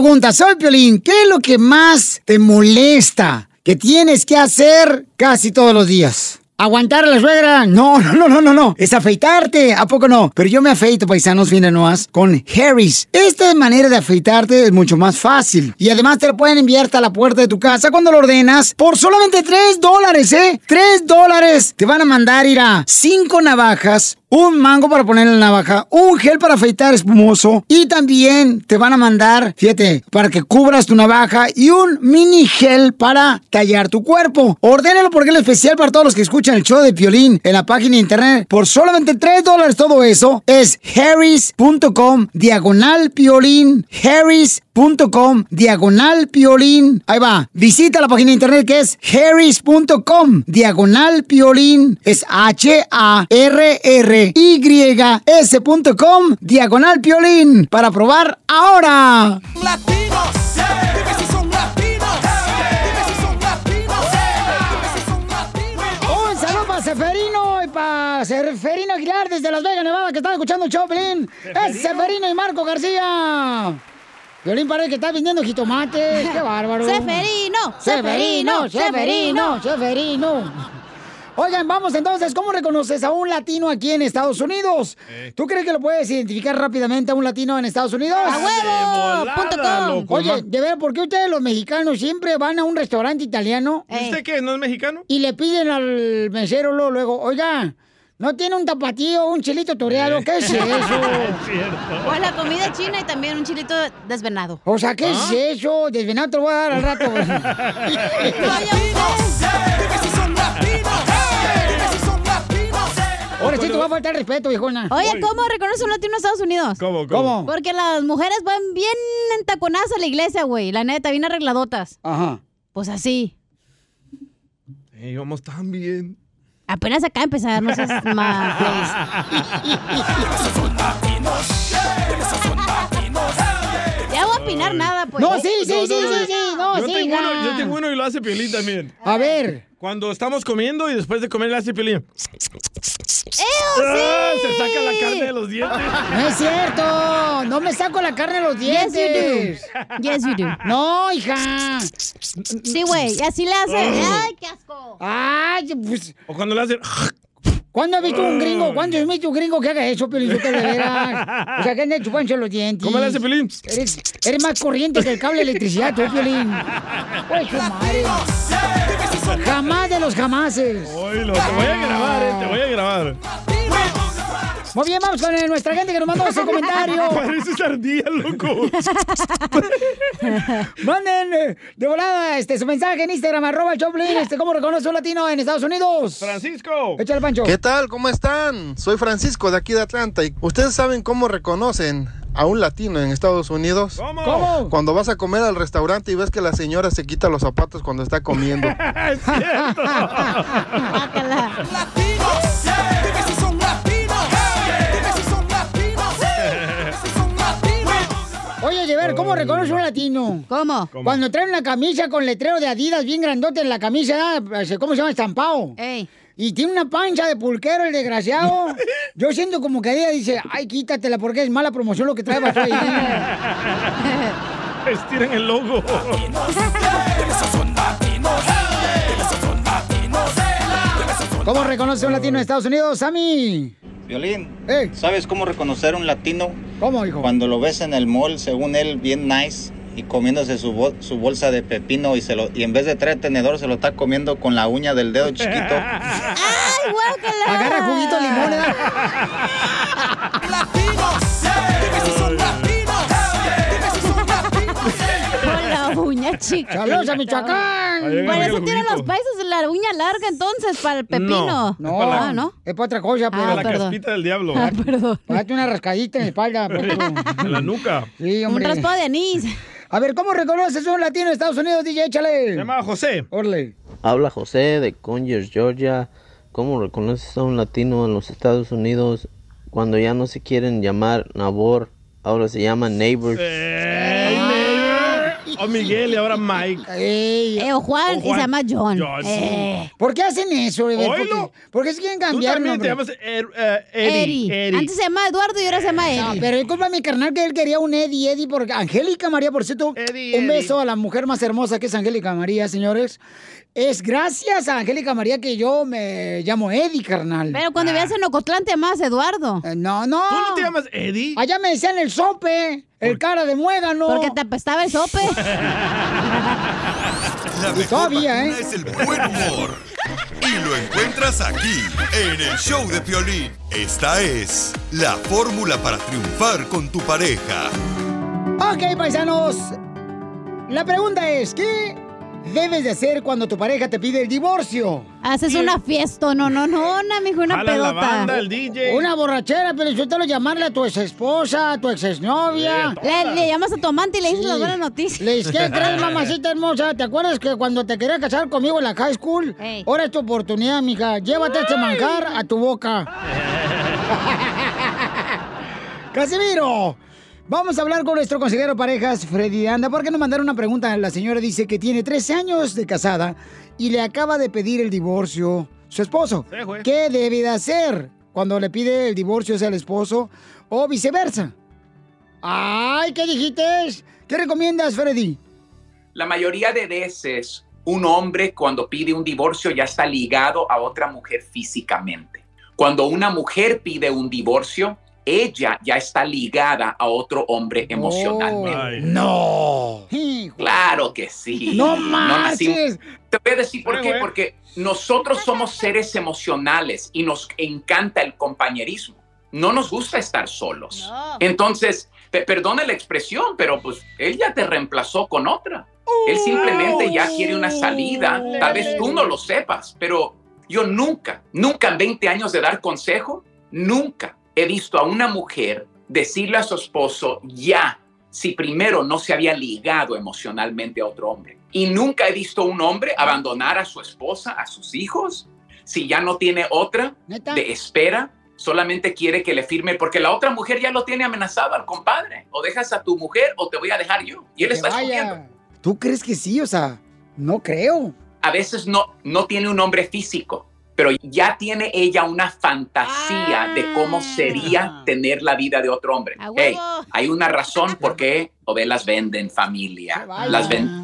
pregunta, soy Piolín. ¿Qué es lo que más te molesta que tienes que hacer casi todos los días? ¿Aguantar a la suegra? No, [laughs] no, no, no, no, no. Es afeitarte. ¿A poco no? Pero yo me afeito, paisanos, fines nomás, con Harris. Esta manera de afeitarte es mucho más fácil. Y además te lo pueden enviar hasta la puerta de tu casa cuando lo ordenas por solamente 3 dólares, ¿eh? 3 dólares. Te van a mandar ir a 5 navajas, un mango para poner en la navaja, un gel para afeitar espumoso y también te van a mandar, fíjate, para que cubras tu navaja y un mini gel para tallar tu cuerpo. Ordénalo porque es especial para todos los que escuchan el show de Piolín en la página de internet. Por solamente 3 dólares todo eso es harris.com diagonal Piolín. Harris.com diagonal Piolín. Ahí va. Visita la página de internet que es harris.com diagonal Piolín. Es H-A-R-R Y-S.com diagonal piolín para probar ahora.
Latinos, dime si son latinos. Dime si son latinos. Dime si son latinos.
Un saludo para Seferino y para Seferino Aguilar desde Las Vegas, Nevada, que están escuchando el. Es Seferino y Marco García. Violín parece que está vendiendo jitomates. [laughs] ¡Qué bárbaro!
Seferino,
Seferino, Seferino, Seferino. Oigan, vamos entonces, ¿cómo reconoces a un latino aquí en Estados Unidos? ¿Tú crees que lo puedes identificar rápidamente a un latino en Estados Unidos?
¡A huevo!
volada,
Punto com.
loco.
Oye, de ver, ¿por qué ustedes los mexicanos siempre van a un restaurante italiano
¿Y usted qué? ¿No es mexicano?
y le piden al mesero luego, luego, oiga, ¿no tiene un tapatío, un chilito toreado? ¿Qué es eso? [laughs]
O la comida china y también un chilito desvenado.
O sea, ¿qué
¿Ah?
es eso? Desvenado te lo voy a dar al rato. Ahora sí te va a faltar respeto, viejona.
Oye, ¿cómo reconoce un latino en Estados Unidos?
¿Cómo,
cómo?
Porque las mujeres van bien entaconadas a la iglesia, güey. La neta, bien arregladotas.
Ajá.
Pues así.
Ey, vamos tan bien.
Apenas acá empezar, no seas [laughs] más. Ya voy a opinar nada, pues.
No, sí, sí, sí, sí, sí, no,
yo
sí,
tengo uno, yo tengo uno y lo hace Piolín también.
A ver.
Cuando estamos comiendo y después de comer le hace Piolín.
¡Ew,
Ah,
sí!
Se saca la carne de los dientes.
No es cierto. No me saco la carne de los
Yes,
dientes.
you do. Yes, you do.
No, hija.
Sí, güey. Y así le hace. ¡Ay, qué asco!
Ay, pues.
O cuando le hace.
¿Cuándo has visto un gringo? ¿Cuándo has visto un gringo que haga eso, Pelín? de veras? O sea, que ande chupándose los dientes.
¿Cómo le hace Piolín?
Eres, eres más corriente que el cable de electricidad, tú. Pues madre. Jamás de los jamases.
Te voy a grabar, eh, te voy a grabar.
Muy bien, vamos con eh, nuestra gente que nos mandó ese comentario. [laughs]
Pareces ardilla, loco. [laughs]
Manden eh, de volada este, su mensaje en Instagram, arroba Choplin, este, ¿cómo reconoce un latino en Estados Unidos?
Francisco.
Échale, Pancho.
¿Qué tal? ¿Cómo están? Soy Francisco de aquí de Atlanta. ¿Y ¿Ustedes saben cómo reconocen a un latino en Estados Unidos?
¿Cómo?
¿Cómo?
Cuando vas a comer al restaurante y ves que la señora se quita los zapatos cuando está comiendo. [laughs]
es cierto.
Ver, ¿cómo reconoce un latino?
¿Cómo?
Cuando trae una camisa con letrero de Adidas bien grandote en la camisa, eh, ¿cómo se llama? Estampado.
Ey.
Y tiene una pancha de pulquero el desgraciado. [laughs] Yo siento como que Adidas dice, ay, quítatela porque es mala promoción lo que trae para ahí. [laughs]
Estiren el logo.
¿Cómo reconoce un latino en Estados Unidos, Sammy?
Violín,
Eh.
¿sabes cómo reconocer un latino?
¿Cómo, hijo?
Cuando lo ves en el mall, según él, bien nice, y comiéndose su, bol- su bolsa de pepino y, se lo, y en vez de traer tenedor se lo está comiendo con la uña del dedo chiquito.
¡Ay, guácala! [laughs]
Agarra juguito limón, [laughs]
uña chica.
¡Saludos a Michoacán!
Por eso tienen los países la uña larga entonces, para el pepino.
No,
Ah, ¿no?
es para otra cosa, pero...
Ah,
la
perdón.
caspita del diablo.
Ah, perdón.
Date una rascadita en la espalda. [laughs]
En la nuca.
Sí,
Un
hombre.
raspado de anís.
A ver, ¿cómo reconoces un latino en Estados Unidos, DJ? Échale.
Se llama José.
Orle.
Habla José de Conyers, Georgia. ¿Cómo reconoces a un latino en los Estados Unidos cuando ya no se quieren llamar Nabor? Ahora se llaman Neighbors.
Neighbor. O Miguel y ahora Mike.
Ey.
Eh, o Juan,
O
y se llama John.
John, sí.
Eh.
¿Por qué hacen eso, bebé? ¿Por
Oílo.
qué, por qué se quieren
Tú
cambiar
también te
nombre?
llamas Er- eh, Eddie.
Eddie.
Eddie.
Antes se llama Eduardo y ahora se llama
No,
Eddie.
pero disculpa mi carnal que él quería un Eddie, Eddie, porque Angélica María, por cierto,
Eddie,
un
Eddie.
beso a la mujer más hermosa que es Angélica María, señores. Es gracias a Angélica María que yo me llamo Eddie, carnal.
Pero cuando vivías en Ocotlán te llamabas Eduardo.
Eh, no, no.
¿Tú no te llamas Eddie?
Allá me decían el sope, el cara de muégano.
Porque te apestaba el sope. [laughs]
La
Y
mejor
todavía, ¿eh?
es el buen humor. Y lo encuentras aquí, en el show de Piolín. Esta es la fórmula para triunfar con tu pareja.
Ok, paisanos. La pregunta es, ¿qué debes de hacer cuando tu pareja te pide el divorcio?
Haces una fiesta, no, no, no, una, mijo, una
Jala la
pedota.
banda, el DJ.
Una borrachera, pero yo te lo llamarle a tu ex esposa, a tu ex exnovia.
Le, le llamas a tu amante y le dices
Sí.
las buenas noticias.
Le dices, ¿qué [laughs] crees, mamacita hermosa? ¿Te acuerdas que cuando te quería casar conmigo en la high school?
Ey.
Ahora es tu oportunidad, mija. Llévate este manjar a tu boca. [laughs] ¡Casimiro! Vamos a hablar con nuestro consejero de parejas, Freddy Anda, porque nos mandaron una pregunta. La señora dice que tiene 13 años de casada y le acaba de pedir el divorcio su esposo.
Sí.
¿Qué debe de hacer cuando le pide el divorcio al esposo o viceversa? ¡Ay, qué dijiste! ¿Qué recomiendas, Freddy?
La mayoría de veces
un hombre cuando pide un divorcio ya está ligado a otra mujer físicamente. Cuando una mujer pide un divorcio, ella ya está ligada a otro hombre emocionalmente.
No.
Claro que sí.
No marches.
Te voy a decir por
Ay,
qué. Porque nosotros somos seres emocionales y nos encanta el compañerismo. No nos gusta estar solos. Entonces, pe- perdone la expresión, pero pues él ya te reemplazó con otra. Él simplemente ya quiere una salida. Tal vez tú no lo sepas, pero yo nunca, nunca en 20 años de dar consejo, nunca he visto a una mujer decirle a su esposo ya si primero no se había ligado emocionalmente a otro hombre. Y nunca he visto a un hombre abandonar a su esposa, a sus hijos, si ya no tiene otra de espera, solamente quiere que le firme, porque la otra mujer ya lo tiene amenazado al compadre. O dejas a tu mujer o te voy a dejar yo. Y él
Que
está escogiendo.
¿Tú crees que sí? O sea, no creo.
A veces no, no tiene un hombre físico, pero ya tiene ella una fantasía de cómo sería tener la vida de otro hombre. Hey, hay una razón por qué novelas venden familia. Las ven.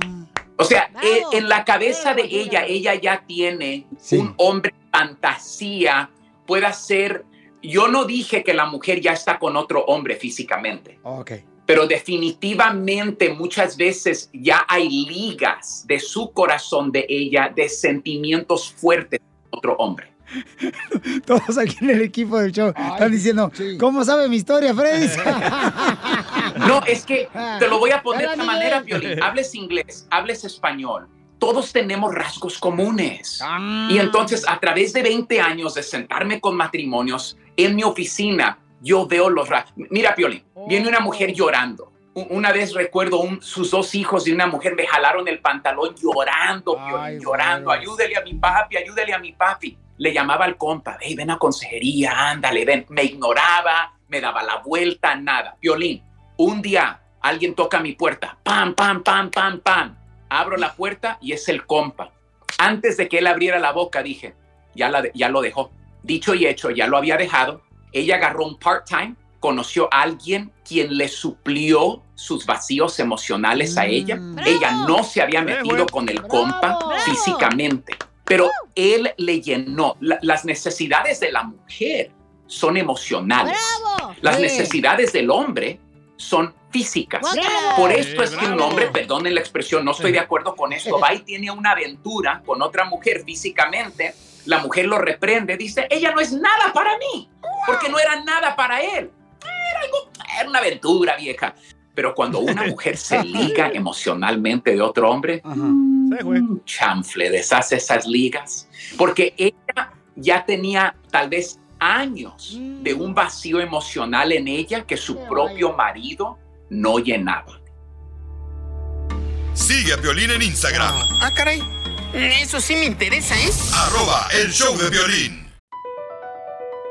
O sea, eh, en la cabeza de ella, ella ya tiene un hombre fantasía, pueda ser. Yo no dije que la mujer ya está con otro hombre físicamente
Ok.
pero definitivamente muchas veces ya hay ligas de su corazón de ella, de sentimientos fuertes otro hombre. [laughs]
Todos aquí en el equipo del show están diciendo, ¿cómo sabe mi historia, Freddy? [laughs]
No, es que te lo voy a poner de esta manera, Violín. Hables inglés, hables español. Todos tenemos rasgos comunes.
Ah.
Y entonces, a través de 20 años de sentarme con matrimonios en mi oficina, yo veo los rasgos. Mira, Piolín, viene una mujer llorando. Una vez recuerdo un- sus dos hijos de una mujer me jalaron el pantalón llorando, Piolín, llorando. Ayúdele a mi papi, ayúdele a mi papi. Le llamaba al compa, hey, ven a consejería, ándale, ven. Me ignoraba, me daba la vuelta, nada. Violín, un día alguien toca mi puerta, pam, pam, pam, pam, pam. Abro la puerta y es el compa. Antes de que él abriera la boca, dije, ya, la, ya lo dejó. Dicho y hecho, ya lo había dejado. Ella agarró un part-time, conoció a alguien quien le suplió sus vacíos emocionales a ella. Ella no se había metido con el compa físicamente, pero él le llenó. La- las necesidades de la mujer son emocionales. Las
Sí.
necesidades del hombre son físicas. Por esto es que un hombre, perdonen la expresión, no estoy de acuerdo con esto, va y tiene una aventura con otra mujer físicamente, la mujer lo reprende, dice, ella no es nada para mí, porque no era nada para él. Era, una aventura vieja. Pero cuando una mujer se liga [laughs] emocionalmente de otro hombre, un chanfle, deshace esas ligas, porque ella ya tenía tal vez años de un vacío emocional en ella que su propio marido no llenaba.
Sigue a Violín en Instagram,
Ah, caray. Eso sí me interesa, ¿eh?
arroba el show de violín.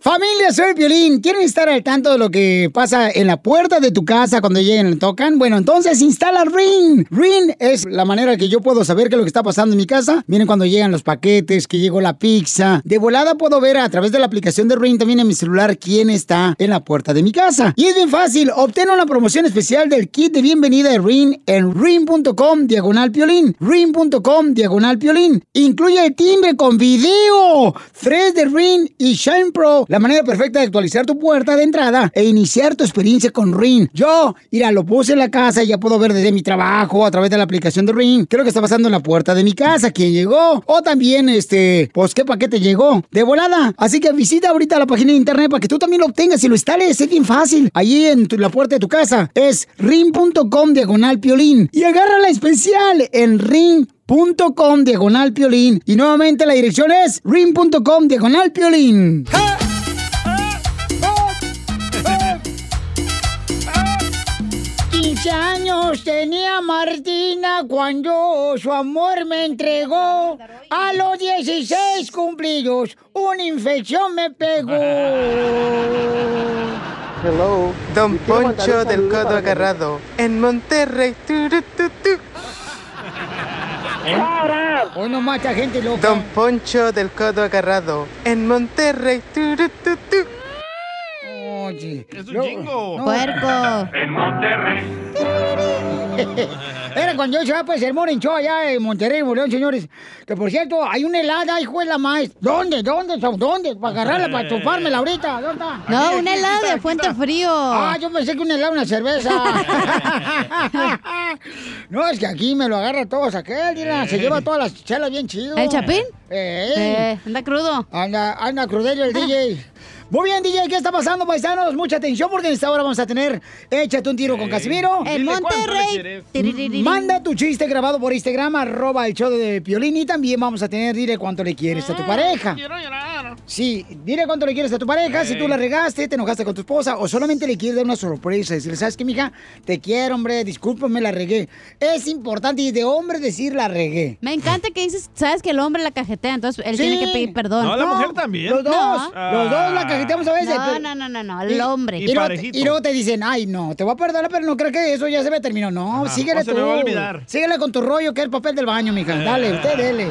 Familia, soy Piolín. ¿Quieren estar al tanto de lo que pasa en la puerta de tu casa cuando lleguen y tocan? Bueno, entonces instala Ring. Ring es la manera que yo puedo saber qué es lo que está pasando en mi casa. Miren cuando llegan los paquetes, que llegó la pizza. De volada puedo ver a través de la aplicación de Ring también en mi celular quién está en la puerta de mi casa. Y es bien fácil. Obtén una promoción especial del kit de bienvenida de Ring en ring.com diagonal piolín. Ring.com diagonal piolín. Incluye el timbre con video. 3 de Ring y Shine Pro la manera perfecta de actualizar tu puerta de entrada e iniciar tu experiencia con Ring. Yo, mira, lo puse en la casa y ya puedo ver desde mi trabajo a través de la aplicación de Ring. Creo que está pasando en la puerta de mi casa, quién llegó. O también, este, pues qué paquete llegó. De volada. Así que visita ahorita la página de internet para que tú también lo obtengas y lo instales. Es bien fácil. Allí en la puerta de tu casa es ring.com diagonal piolín. Y agarra la especial en ring.com diagonal piolín. Y nuevamente la dirección es ring.com diagonal piolín. 15 años tenía Martina cuando su amor me entregó. A los 16 cumplidos, una infección me pegó.
Hello. Don Poncho del Codo Agarrado en Monterrey. Tu, tu.
Hoy no mata gente loca.
Don Poncho del Codo Agarrado en Monterrey.
Es un jingo.
Puerco.
En Monterrey. [laughs]
Era cuando yo se va pues el Morning Show allá en Monterrey, León, señores. Que por cierto, hay una helada, hijo de la maestra. ¿Dónde? ¿Dónde? ¿Dónde? Para agarrarla, para chupármela ahorita. ¿Dónde está?
No, un helado de Fuente Frío.
Ah, yo pensé que un helado, una cerveza. [laughs] [laughs] no, es que aquí me lo agarra todos aquel, mira, se lleva todas las chelas bien chido.
¿El Chapín?
Eh,
Eh, anda crudo.
Anda, anda crudello el DJ. Muy bien, DJ, ¿qué está pasando, paisanos? Mucha atención porque en esta hora vamos a tener Échate un tiro con Casimiro.
Le
Monterrey.
Manda tu chiste grabado por Instagram, arroba el show de Piolín y también vamos a tener, dile cuánto le quieres a tu pareja.
Quiero llorar.
Sí, dile cuánto le quieres a tu pareja, si tú la regaste, te enojaste con tu esposa o solamente le quieres dar una sorpresa. Decirle, ¿sabes qué, mija? Te quiero, hombre, discúlpame, la regué. Es importante y de hombre decir la regué.
Me encanta que dices, sabes que el hombre la cajetea, entonces él
Sí.
tiene que pedir perdón.
No, la mujer también.
Los dos,
No.
los dos la cajeteamos a veces.
No,
pero-
no, no, no, no, el hombre.
Y,
Y
luego,
parejito.
y luego te dicen, ay, no, te voy a perdonar, pero no creo que eso ya se me terminó. No,
Ajá,
síguele
o se
tú.
me va a olvidar.
Síguele con tu rollo, que es el papel del baño, mija. Dale, usted dele.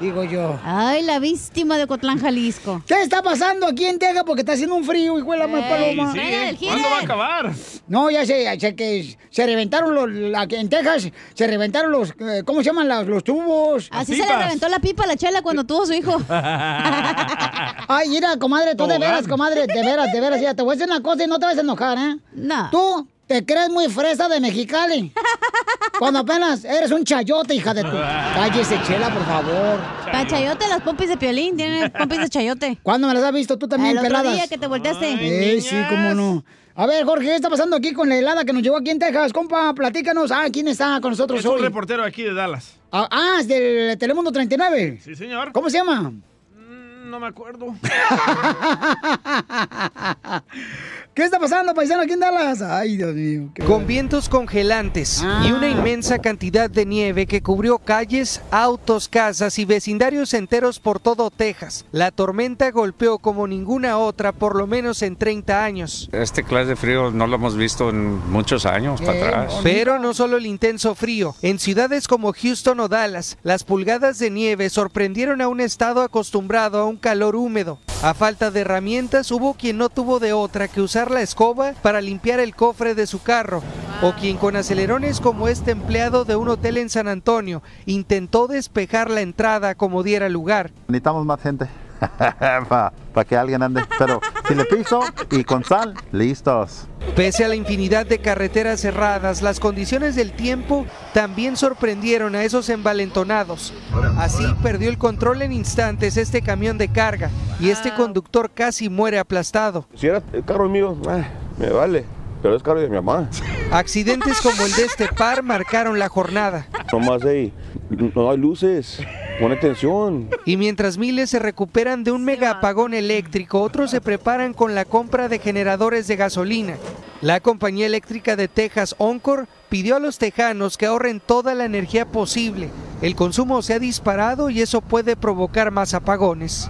Digo yo.
Ay, la víctima de Cotlán, Jalisco.
¿Qué está pasando aquí en Texas? Porque está haciendo un frío, hijo de la más paloma.
Sí, ¿eh? ¿Cuándo va a acabar?
No, ya sé, ya sé que se reventaron los, la- en Texas, se reventaron los, eh, ¿cómo se llaman? Los, los tubos.
Así se le reventó la pipa a la chela cuando tuvo su hijo. [laughs]
Ay, mira, comadre, tú de veras, comadre, de veras, de veras, ya te voy a decir una cosa y no te vas a enojar, ¿eh?
No.
Tú te crees muy fresa de Mexicali. [laughs] Cuando apenas eres un chayote, hija de tu. Cállese, chela, por favor.
Pa' chayote, las pompis de piolín, tienen [laughs] pompis de chayote.
¿Cuándo me las has visto tú también
El otro
peladas?
día que te volteaste.
Eh, sí, cómo no. A ver, Jorge, ¿qué está pasando aquí con la helada que nos llegó aquí en Texas? Compa, platícanos. Ah, ¿quién está con nosotros
Es un
hoy?
reportero aquí de Dallas.
Ah, ah, es del Telemundo 39.
Sí, señor.
¿Cómo se llama?
Mm, No me acuerdo. [laughs]
¿Qué está pasando, paisano, aquí en Dallas? Ay, Dios mío. qué
Con vientos congelantes y una inmensa cantidad de nieve que cubrió calles, autos, casas y vecindarios enteros por todo Texas. La tormenta golpeó como ninguna otra por lo menos en 30 años.
Este clase de frío no lo hemos visto en muchos años para atrás.
Pero no solo el intenso frío. En ciudades como Houston o Dallas, las pulgadas de nieve sorprendieron a un estado acostumbrado a un calor húmedo. A falta de herramientas, hubo quien no tuvo de otra que usar la escoba para limpiar el cofre de su carro. O quien con acelerones como este empleado de un hotel en San Antonio intentó despejar la entrada como diera lugar.
Necesitamos más gente [laughs] para que alguien ande. Pero si le piso y con sal, listos.
Pese a la infinidad de carreteras cerradas, las condiciones del tiempo también sorprendieron a esos envalentonados. Así perdió el control en instantes este camión de carga y este conductor casi muere aplastado.
Si era el carro mío, ah, me vale, pero es carro de mi mamá.
Accidentes como el de este par marcaron la jornada.
Nomás ahí, no hay luces, pon atención.
Y mientras miles se recuperan de un mega apagón eléctrico, otros se preparan con la compra de generadores de gasolina. La compañía eléctrica de Texas, Oncor, pidió a los tejanos que ahorren toda la energía posible. El consumo se ha disparado y eso puede provocar más apagones.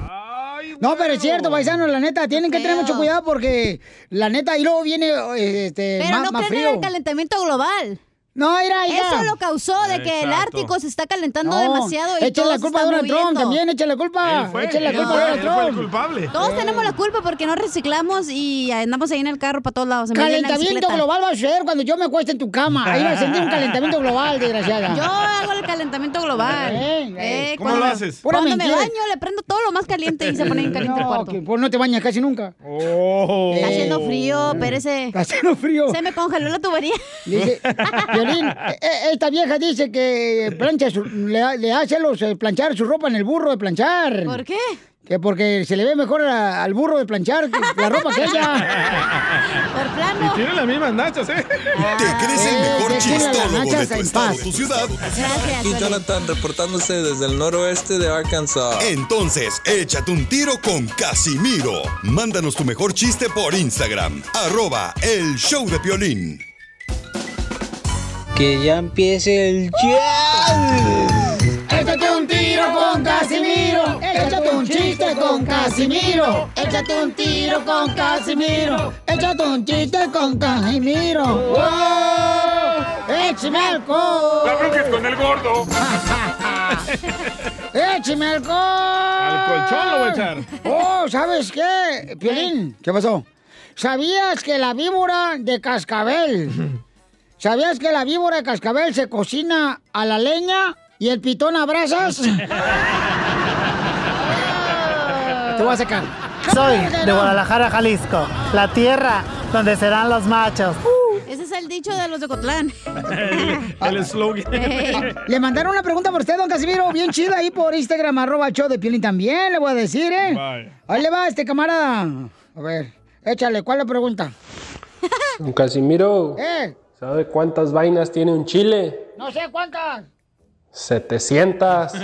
No, pero es cierto, paisano, la neta, tienen que tener mucho cuidado porque la neta, y luego viene eh, este,
Pero
más,
no
más
creen en el calentamiento global.
No, mira, mira.
Eso lo causó de que el. Ártico se está calentando
No,
demasiado y
échale la culpa a Donald Trump también, échale la culpa.
Fue,
échale la culpa a Donald
fue el
Trump.
culpable.
Todos tenemos la culpa porque no reciclamos y andamos ahí en el carro para todos lados. en en
Calentamiento global va a suceder cuando yo me acueste en tu cama. Ahí va a sentir un calentamiento global, desgraciada.
Yo hago el calentamiento global.
Eh,
Eh,
¿Cómo lo haces?
Cuando me
mentira.
baño le prendo todo lo más caliente y se pone bien [laughs] caliente el
No,
cuarto.
que, pues no te bañas casi nunca.
Oh.
Está haciendo frío, espérese.
Está haciendo frío.
Se me congeló la tubería.
Dice, [laughs] Eh, [laughs] eh, esta vieja dice que plancha su- le, le hace los eh, planchar su ropa en el burro de planchar.
¿Por qué?
Que porque se le ve mejor a- al burro de planchar que la ropa que ella. [laughs]
Por
Y
plano.
tiene las mismas nachas, ¿eh?
¿Te crees el
Eh,
mejor
las
chistólogo de tu
en
estado,
paz.
tu ciudad?
Aquí Jonathan reportándose desde el noroeste de Arkansas.
Entonces, échate un tiro con Casimiro. Mándanos tu mejor chiste por Instagram. Arroba el show de Piolín.
Que ya empiece el jazz.
Échate un tiro con Casimiro. Échate un chiste con Casimiro. Échate un tiro con Casimiro. Échate un chiste con Casimiro. ¡Wow! ¡Échame alcohol!
La bronca con el gordo. [laughs]
¡Échame alcohol!
Al colchón lo voy a echar.
Oh, ¿sabes qué? Piolín, ¿qué pasó? ¿Sabías que la víbora de cascabel... [laughs] ¿Sabías que la víbora de cascabel se cocina a la leña y el pitón a brasas? [laughs] Te voy a sacar.
Soy de Guadalajara, Jalisco, la tierra donde serán los machos.
Ese es el dicho de los de Cotlán. [laughs]
El eslogan. [laughs]
Le mandaron una pregunta por usted, don Casimiro, bien chida ahí por Instagram, arroba show de Piolín también, le voy a decir, ¿eh? Ahí le va este camarada. A ver, échale, ¿cuál es la pregunta?
Don Casimiro,
¿Eh?
¿Sabe cuántas vainas tiene un chile?
No sé cuántas.
700. [laughs]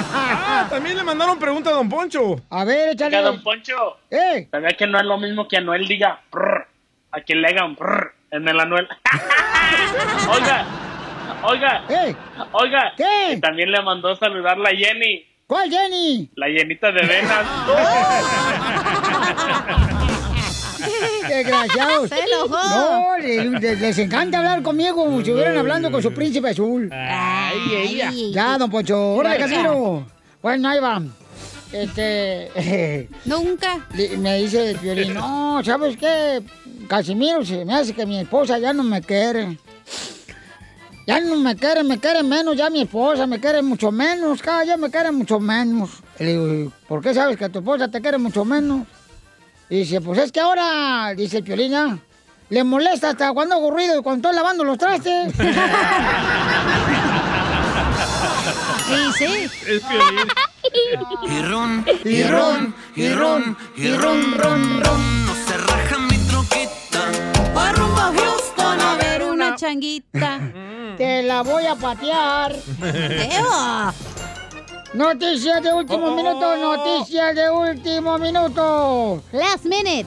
Ah, también le mandaron pregunta a Don Poncho.
A ver, échale.
Oiga, don Poncho,
¿Eh?
¿sabía que no es lo mismo que Anuel diga prr, a quien le hagan prr en el Anuel? [laughs] oiga, oiga,
¿Eh?
oiga,
¿Qué?
y también le mandó saludar la Jenny,
¿Cuál Jenny?
la llenita de venas. [laughs] [laughs]
Desgraciados.
Se enojó.
No, le- le- les, encanta hablar conmigo como si estuvieran hablando con su príncipe azul.
Ay, ella.
Ya, don Poncho. Órale, Casimiro. Bueno, ahí va. Este. [laughs]
Nunca.
le- me dice el violín, no, ¿sabes qué? Casimiro, se me hace que mi esposa ya no me quiere. Ya no me quiere, me quiere menos, ya mi esposa me quiere mucho menos, cada día me quiere mucho menos. Le digo, ¿por qué sabes que tu esposa te quiere mucho menos? Y dice, pues es que ahora, dice el Piolín, ya, le molesta hasta cuando hago ruido y cuando estoy lavando los trastes. [laughs]
Sí, sí.
Es Piolín. [laughs]
Y ron,
Y ron, y ron, y ron, ron, ron.
no se raja mi troquita.
Voy rumbo a Houston a ver una changuita. [laughs]
Te la voy a patear.
Eo.
Noticias de último minuto, noticias de último minuto.
Last minute.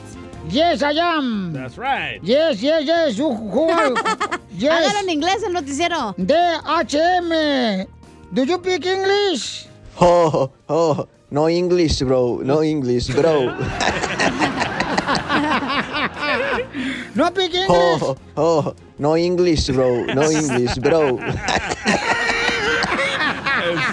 Yes, I am.
That's right.
Yes, yes, yes. Who, who are- [laughs] yes.
Hágalo en inglés el noticiero.
DHM. Do you speak English?
Oh, oh, no English, bro. No English, bro. [laughs]
No speak English.
Oh, oh, no English, bro. No English, bro. [laughs]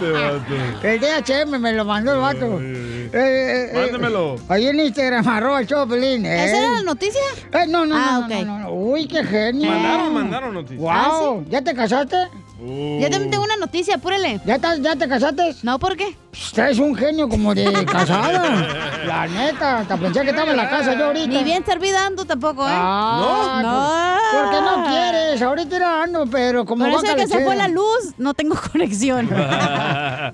Ese vato.
El DHM me lo mandó el vato. Eh, eh, eh,
Mándemelo.
Ahí en Instagram, [laughs] arroba el Choplin. ¿eh?
¿Esa era la noticia?
Eh, no, no,
Ah,
no, no, no, no. Uy, qué genio.
Mandaron, mandaron noticias.
Wow. ¿Ya te casaste?
Uh.
Yo también tengo una noticia, apúrele.
¿Ya, estás- ¿Ya te casaste?
No, ¿por qué?
Usted es un genio como de [laughs] casada. La neta, hasta pensé que estaba en la casa yo ahorita.
Ni bien servida ando tampoco, ¿eh?
Ah,
no.
Porque no quieres, ahorita era ando, pero como
Por eso
vaca
es que se
lechera.
fue la luz, no tengo [laughs] conexión.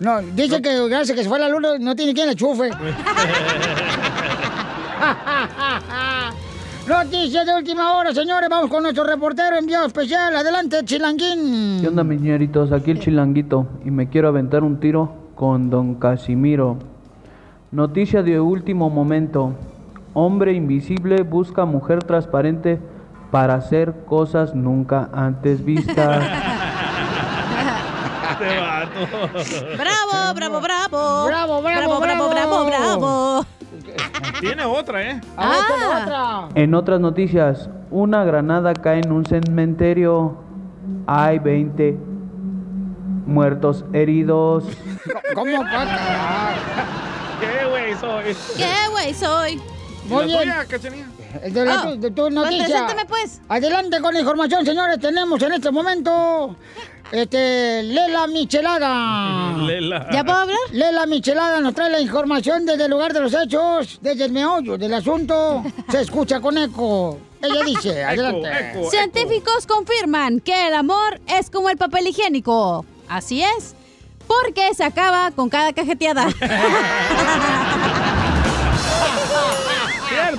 No, dice que gracias que se fue la luz no tiene quien le chufe. [laughs] Noticias de última hora, señores. Vamos con nuestro reportero enviado especial. Adelante, Chilanguín.
¿Qué onda, mis señoritos? Aquí el chilanguito y me quiero aventar un tiro con don Casimiro. Noticia de último momento. Hombre invisible busca mujer transparente para hacer cosas nunca antes vistas. [laughs]
Este
bravo, bravo, bravo.
Bravo, bravo,
bravo, bravo, bravo,
bravo.
Tiene otra, ¿eh?
A ver, échale otra.
En otras noticias, una granada cae en un cementerio. Hay 20 muertos heridos. [laughs]
¿Cómo pasa?
¿Qué güey soy?
¿Qué güey soy?
Muy
¿La
bien.
tuya?
De, la,
Oh,
tu- de tu
pues
noticia.
pues.
Adelante con la información, señores. Tenemos en este momento. Este, Lela Michelada. [laughs]
Lela.
¿Ya puedo hablar?
Lela Michelada nos trae la información desde el lugar de los hechos, desde el meollo del asunto. Se escucha con eco. Ella dice, [laughs] adelante.
Científicos confirman que el amor es como el papel higiénico. Así es. Porque se acaba con cada cajeteada. [laughs]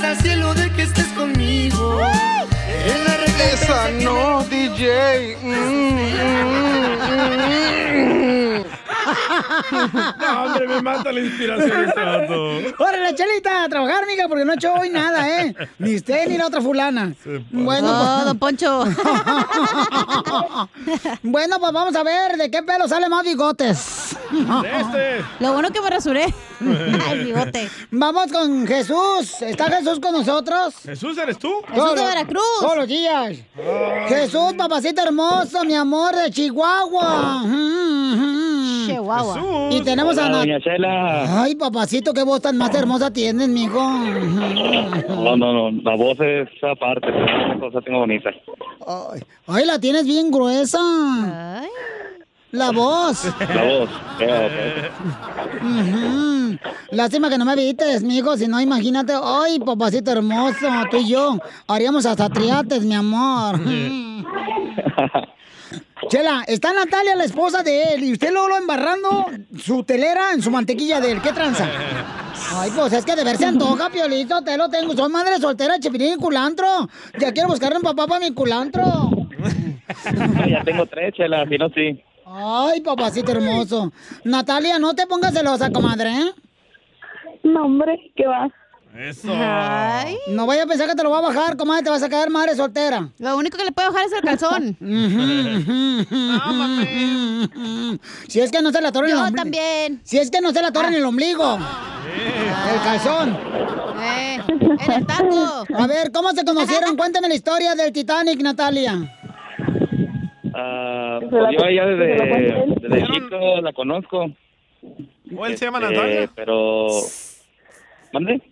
gracias al cielo de que estés conmigo. Que
no, DJ.
No, hombre, me mata la inspiración este vato.
Órale, Chelita, a trabajar, amiga, porque no he hecho hoy nada, ¿eh? Ni usted ni la otra fulana. Bueno,
Oh,
pues-
don Poncho. [laughs]
bueno, pues vamos a ver de qué pelo sale más bigotes.
este.
Lo bueno que me rasuré. [laughs] El bigote.
Vamos con Jesús. ¿Está Jesús con nosotros?
¿Jesús eres tú?
Jesús de Veracruz.
Todos los días. Jesús, papacito hermoso, mi amor de Chihuahua.
Chihuahua.
Y tenemos a
Hola, doña Chela.
Ay, papacito, qué voz tan más hermosa tienes, mijo.
No, no, no, la voz es aparte, pero una cosa tengo bonita.
Ay, ay, la tienes bien gruesa. La voz.
La voz.
Lástima que no me vistes, mijo, si no, imagínate. Ay, papacito hermoso, tú y yo haríamos hasta triates, mi amor. [laughs] Chela, está Natalia, la esposa de él, y usted luego lo embarrando su telera en su mantequilla de él. ¿Qué tranza? Ay, pues es que de ver se antoja, Piolito, te lo tengo. Soy madre soltera, chipilín y culantro. Ya quiero buscarle un papá para mi culantro.
Ya tengo tres, Chela, si no, sí.
Ay, papacito hermoso. Natalia, no te pongas celosa, comadre, ¿eh?
No, hombre, ¿qué va?
Eso.
No vaya a pensar que te lo va a bajar, comadre, te vas a quedar madre soltera.
Lo único que le puede bajar es el calzón. [laughs]
Si es que no se la torre en el
Yo
ombligo.
también.
Si es que no se la torre en el ombligo. El calzón.
Eh, en el taco.
A ver, ¿cómo se conocieron? [laughs] Cuéntame la historia del Titanic, Natalia.
Ah, pues
la-
yo
la
desde, desde chico la conozco.
¿O él se llama
Este,
Natalia?
Pero... ¿Mande?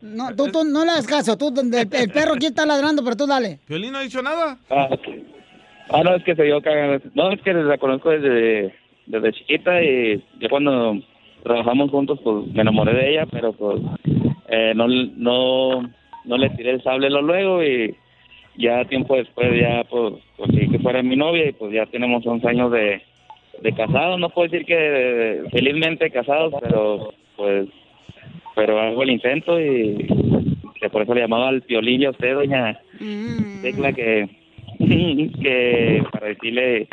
No, tú, tú no le das caso. Tú, el, el perro aquí está ladrando, pero tú dale.
¿Violín no ha dicho nada?
Ah. Ah, no, es que se dio cagada. No, es que la conozco desde, desde chiquita y yo cuando trabajamos juntos, pues me enamoré de ella, pero pues eh, no, no, no le tiré el sable lo luego y ya tiempo después ya pues conseguí que fuera mi novia y pues ya tenemos 11 años de, de casados. No puedo decir que felizmente casados, pero pues pero hago el intento y que por eso le llamaba al piolín y a usted, doña Tecla, que, [laughs] que para decirle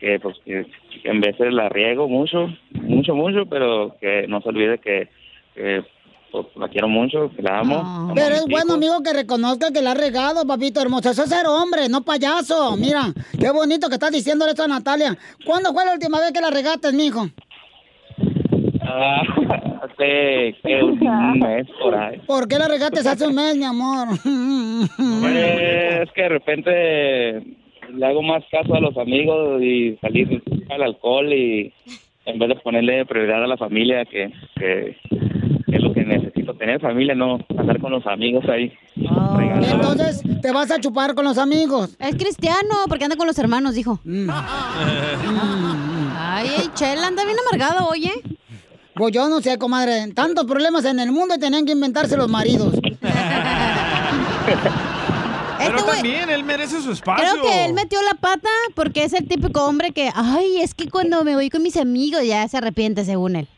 que pues que, que en veces la riego mucho, mucho, mucho, pero que no se olvide que, que, pues, la quiero mucho, que la amo. amo a
Pero es bueno, amigo, que reconozca que la ha regado, papito hermoso. Eso es ser hombre, no payaso. Mira, qué bonito que estás diciéndole esto a Natalia. ¿Cuándo fue la última vez que la regaste, mijo?
Ah, [laughs] hace un [laughs] mes por ahí.
¿Por qué la regaste hace un mes, mi amor?
Es que de repente le hago más caso a los amigos y salir al alcohol y en vez de ponerle prioridad a la familia, que, que, que es lo que necesito, tener familia, no andar con los amigos ahí. regalando.
Entonces, te vas a chupar con los amigos.
Es cristiano, porque anda con los hermanos, dijo.
Mm.
Ay, Chela, anda bien amargado, oye.
Pues yo no sé, comadre. Tantos problemas en el mundo y tenían que inventarse los maridos. [laughs]
Eh,
Pero
güey-
también él merece su espacio.
Creo que él metió la pata porque es el típico hombre que, ay, es que cuando me voy con mis amigos ya se arrepiente según él.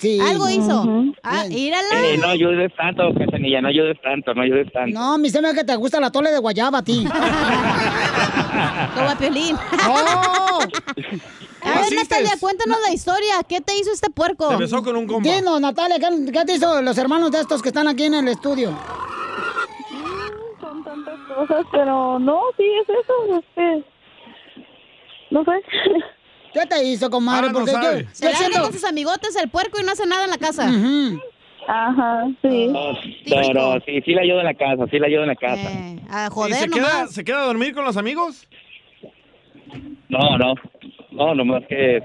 sí.
Algo hizo. Ah.
Eh, no ayudes tanto, Cachanilla, no ayudes tanto, no ayudes tanto.
No, mi se me que te gusta la tole de guayaba a ti. [laughs] [laughs]
Como a Piolín.
¡Oh!
A ver, Natalia, cuéntanos la historia. ¿Qué te hizo este puerco?
Dinos, Natalia, ¿qué, qué te hizo los hermanos de estos que están aquí en el estudio?
Son tantas cosas, pero no, sí es eso, es que... No sé. [laughs]
¿Qué te hizo, comadre?
Ah,
Porque yo,
Se
yo siento...
con sus amigotes el puerco y no hace nada en la casa.
Ajá, sí.
Pero sí, sí la ayudo en la casa, sí la ayudo en la casa.
A
¿Y
joder
se queda, se queda a dormir con los amigos?
No, no, no, nomás que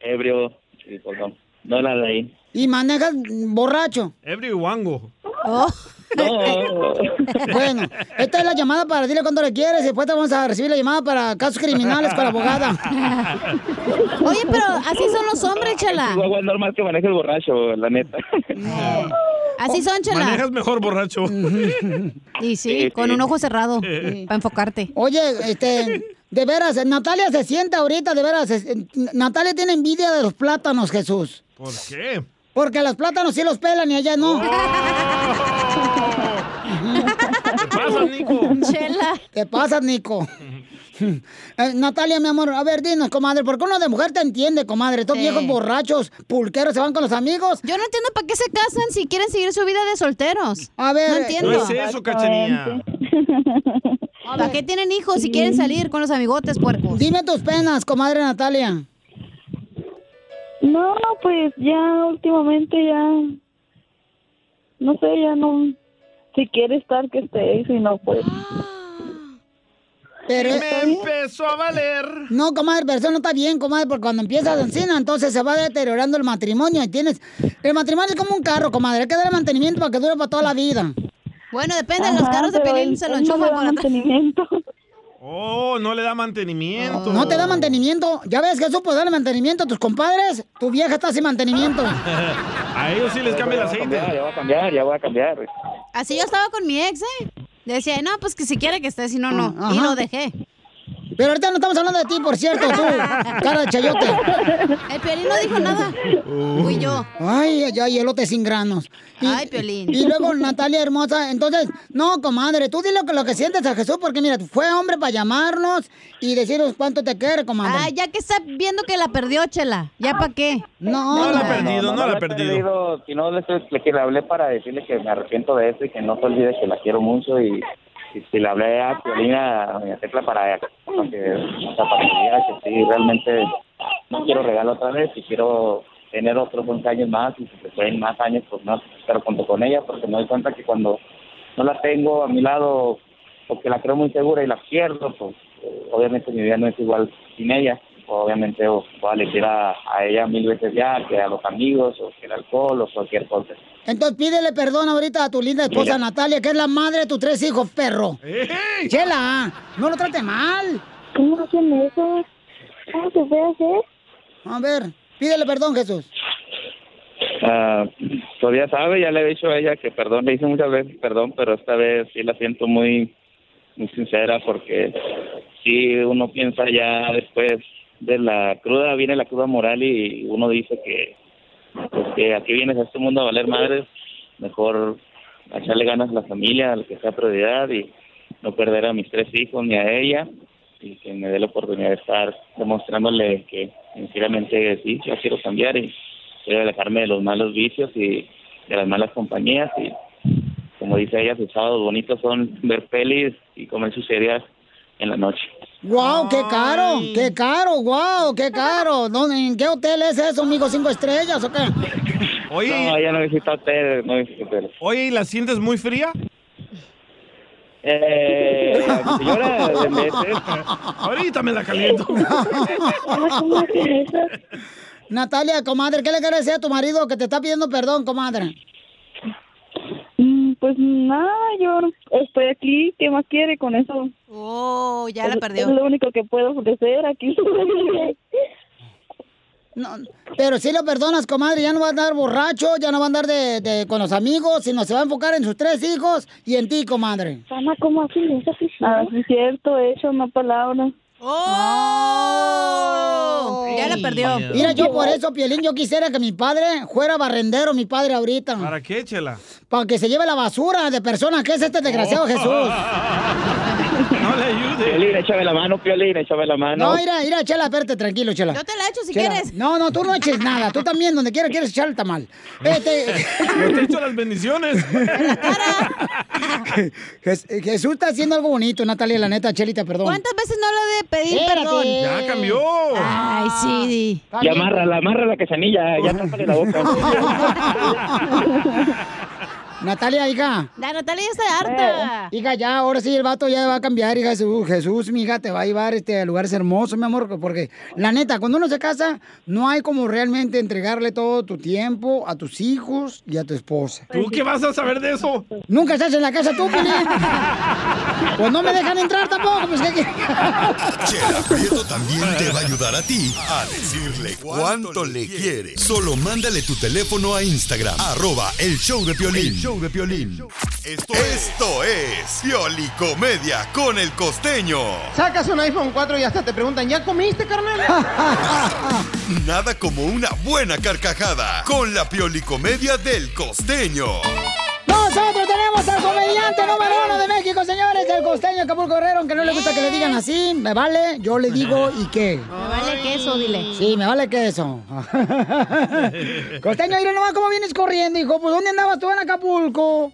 ebrio, sí, pues no, la ahí.
Y manejas borracho.
Ebrio y guango.
Oh.
No. [laughs]
Bueno, esta es la llamada para decirle cuánto le quieres y después te vamos a recibir la llamada para casos criminales con la abogada. [laughs]
Oye, pero así son los hombres, chela.
Es normal que maneje el borracho, la neta.
Así son, chela.
Manejas mejor borracho. [laughs]
Y sí, con un ojo cerrado. Para enfocarte.
Oye, este, de veras, Natalia se siente ahorita, de veras. es- Natalia tiene envidia de los plátanos, Jesús.
¿Por qué?
Porque los plátanos sí los pelan y allá no.
¿Qué pasa, Nico?
Chela.
¿Qué pasa, Nico? Eh, Natalia, mi amor, a ver, dinos, comadre, ¿por qué uno de mujer te entiende, comadre? Estos viejos borrachos, pulqueros, se van con los amigos.
Yo no entiendo para qué se casan si quieren seguir su vida de solteros.
A ver,
No entiendo.
No es eso, cachanilla.
¿Para qué tienen hijos si quieren salir con los amigotes puercos?
Dime tus penas, comadre Natalia.
No, pues ya últimamente ya... No sé, ya no... Si quiere estar, que esté, y si no, pues...
Pero
Me empezó a valer.
No, comadre, pero eso no está bien, comadre, porque cuando empiezas a encina, entonces se va deteriorando el matrimonio y tienes... El matrimonio es como un carro, comadre, hay que darle mantenimiento para que dure para toda la vida.
Bueno, depende de los carros de Pelín, se lo enchufan por atrás.
Oh, no le da mantenimiento.
No te da mantenimiento. Ya ves, Jesús, pues darle mantenimiento a tus compadres. Tu vieja está sin mantenimiento. [laughs]
A ellos sí les cambia el aceite.
Ya voy a cambiar, ya voy a cambiar.
Así yo estaba con mi ex, ¿eh? Le decía, no, pues que si quiere que esté, si no, no. Y
Ajá.
lo dejé.
Pero ahorita no estamos hablando de ti, por cierto, tú, cara de chayote.
El Piolín no dijo nada. Fui yo.
Ay, ay, ay, elote sin granos. Y,
Ay, Piolín.
Y luego, Natalia hermosa, entonces, no, comadre, tú dile lo que, lo que sientes a Jesús, porque mira, fue hombre para llamarnos y decirnos cuánto te quiere, comadre.
Ah, ya que está viendo que la perdió, Chela. ¿Ya para qué?
No,
No la ha perdido, no la ha
he
perdido.
Si no, le, le, le hablé para decirle que me arrepiento de eso y que no se olvide que la quiero mucho y, y si le hablé a Piolina, a doña Tecla para, que, para que diga que sí, realmente no quiero regalo otra vez y quiero tener otros 11 años más y si se pueden más años, pues más, pero junto con ella porque me doy cuenta que cuando no la tengo a mi lado porque la creo muy segura y la pierdo, pues obviamente mi vida no es igual sin ella. Obviamente o- voy a elegir a, a ella mil veces ya que a los amigos o que el alcohol o cualquier cosa.
Entonces pídele perdón ahorita a tu linda esposa
Mira.
Natalia, que es la madre de tus tres hijos, perro. Chela, no lo trate mal.
¿Cómo hacen eso? ¿Cómo se puede hacer?
A ver, pídele perdón, Jesús.
Ah, todavía sabe, ya le he dicho a ella que perdón, le hice muchas veces perdón, pero esta vez sí la siento muy, muy sincera porque sí uno piensa ya después de la cruda, viene la cruda moral y uno dice que, pues, que aquí vienes a este mundo a valer madres, mejor echarle ganas a la familia, a lo que sea prioridad y no perder a mis tres hijos ni a ella y que me dé la oportunidad de estar demostrándole que sinceramente sí, yo quiero cambiar y quiero alejarme de los malos vicios y de las malas compañías y como dice ella, sus sábados bonitos son ver pelis y comer sus cereas en la noche.
¡Wow, qué caro! ¡Qué caro! ¡Wow, qué caro! [laughs] ¿Dónde, ¿En qué hotel es eso, amigo? ¿Cinco estrellas o qué?
Oye,
No, ella no visita hoteles, no visita hoteles.
oye, ¿y la sientes muy fría?
Eh, señora, de [laughs] meses.
Ahorita me la caliento. [laughs]
Natalia, comadre, ¿qué le quieres decir a tu marido que te está pidiendo perdón, comadre?
Pues nada, yo estoy aquí, ¿qué más quiere con eso?
Oh, ya la perdió.
Es lo único que puedo ofrecer aquí. [laughs]
No, pero si lo perdonas, comadre, ya no va a andar borracho, ya no va a andar de, de- con los amigos, sino se va a enfocar en sus tres hijos y en ti, comadre.
Ana, ¿cómo así? Ah, sí es cierto, he hecho una palabra.
¡Oh! Ya la perdió.
Mira, yo por eso, Pielín, yo quisiera que mi padre fuera barrendero, mi padre ahorita.
¿Para qué, Chela?
Para que se lleve la basura de personas que es este desgraciado
Oh.
Jesús. [laughs]
No le ayude.
Piolín, échame la mano, Piolín, échame la mano.
No, mira, mira, Chela, espérate, tranquilo, Chela.
Yo te la echo si
Chela,
quieres.
No, no, tú no eches nada. Tú también, donde quiera quieres echar el tamal. Vete. [laughs]
Yo te echo las bendiciones. [laughs]
Jes- Jesús está haciendo algo bonito, Natalia, la neta, Chelita, perdón.
¿Cuántas veces no le de pedir
Espérate.
perdón?
Ya cambió.
Ay, sí.
Y amárrala, amarra la quesanilla, ya tápale la boca.
Natalia, hija.
La Natalia ya está harta.
Hija, ya, ahora sí el vato ya va a cambiar, hija. Jesús, Jesús, mi hija, te va a llevar este, a lugares hermosos, mi amor, porque la neta, cuando uno se casa, no hay como realmente entregarle todo tu tiempo a tus hijos y a tu esposa.
¿Tú qué vas a saber de eso?
Nunca estás en la casa tú, Pelín. Pues no me dejan entrar tampoco, pues ¿qué, qué?
Chela Prieto también te va a ayudar a ti a decirle cuánto le quiere. Solo mándale tu teléfono a Instagram, arroba el show de Piolín. Show de Piolín. Esto, esto es Piolicomedia con el costeño.
Sacas un iPhone 4 y hasta te preguntan, ¿ya comiste, carnal? [laughs]
Nada como una buena carcajada con la Piolicomedia del costeño.
Tenemos al comediante número uno de México, señores, el costeño Acapulco Guerrero, aunque no le gusta que le digan así, me vale, yo le digo y qué.
Me vale queso, dile.
Sí, me vale queso. [laughs] costeño, mira nomás cómo vienes corriendo, hijo. Pues ¿dónde andabas tú en Acapulco?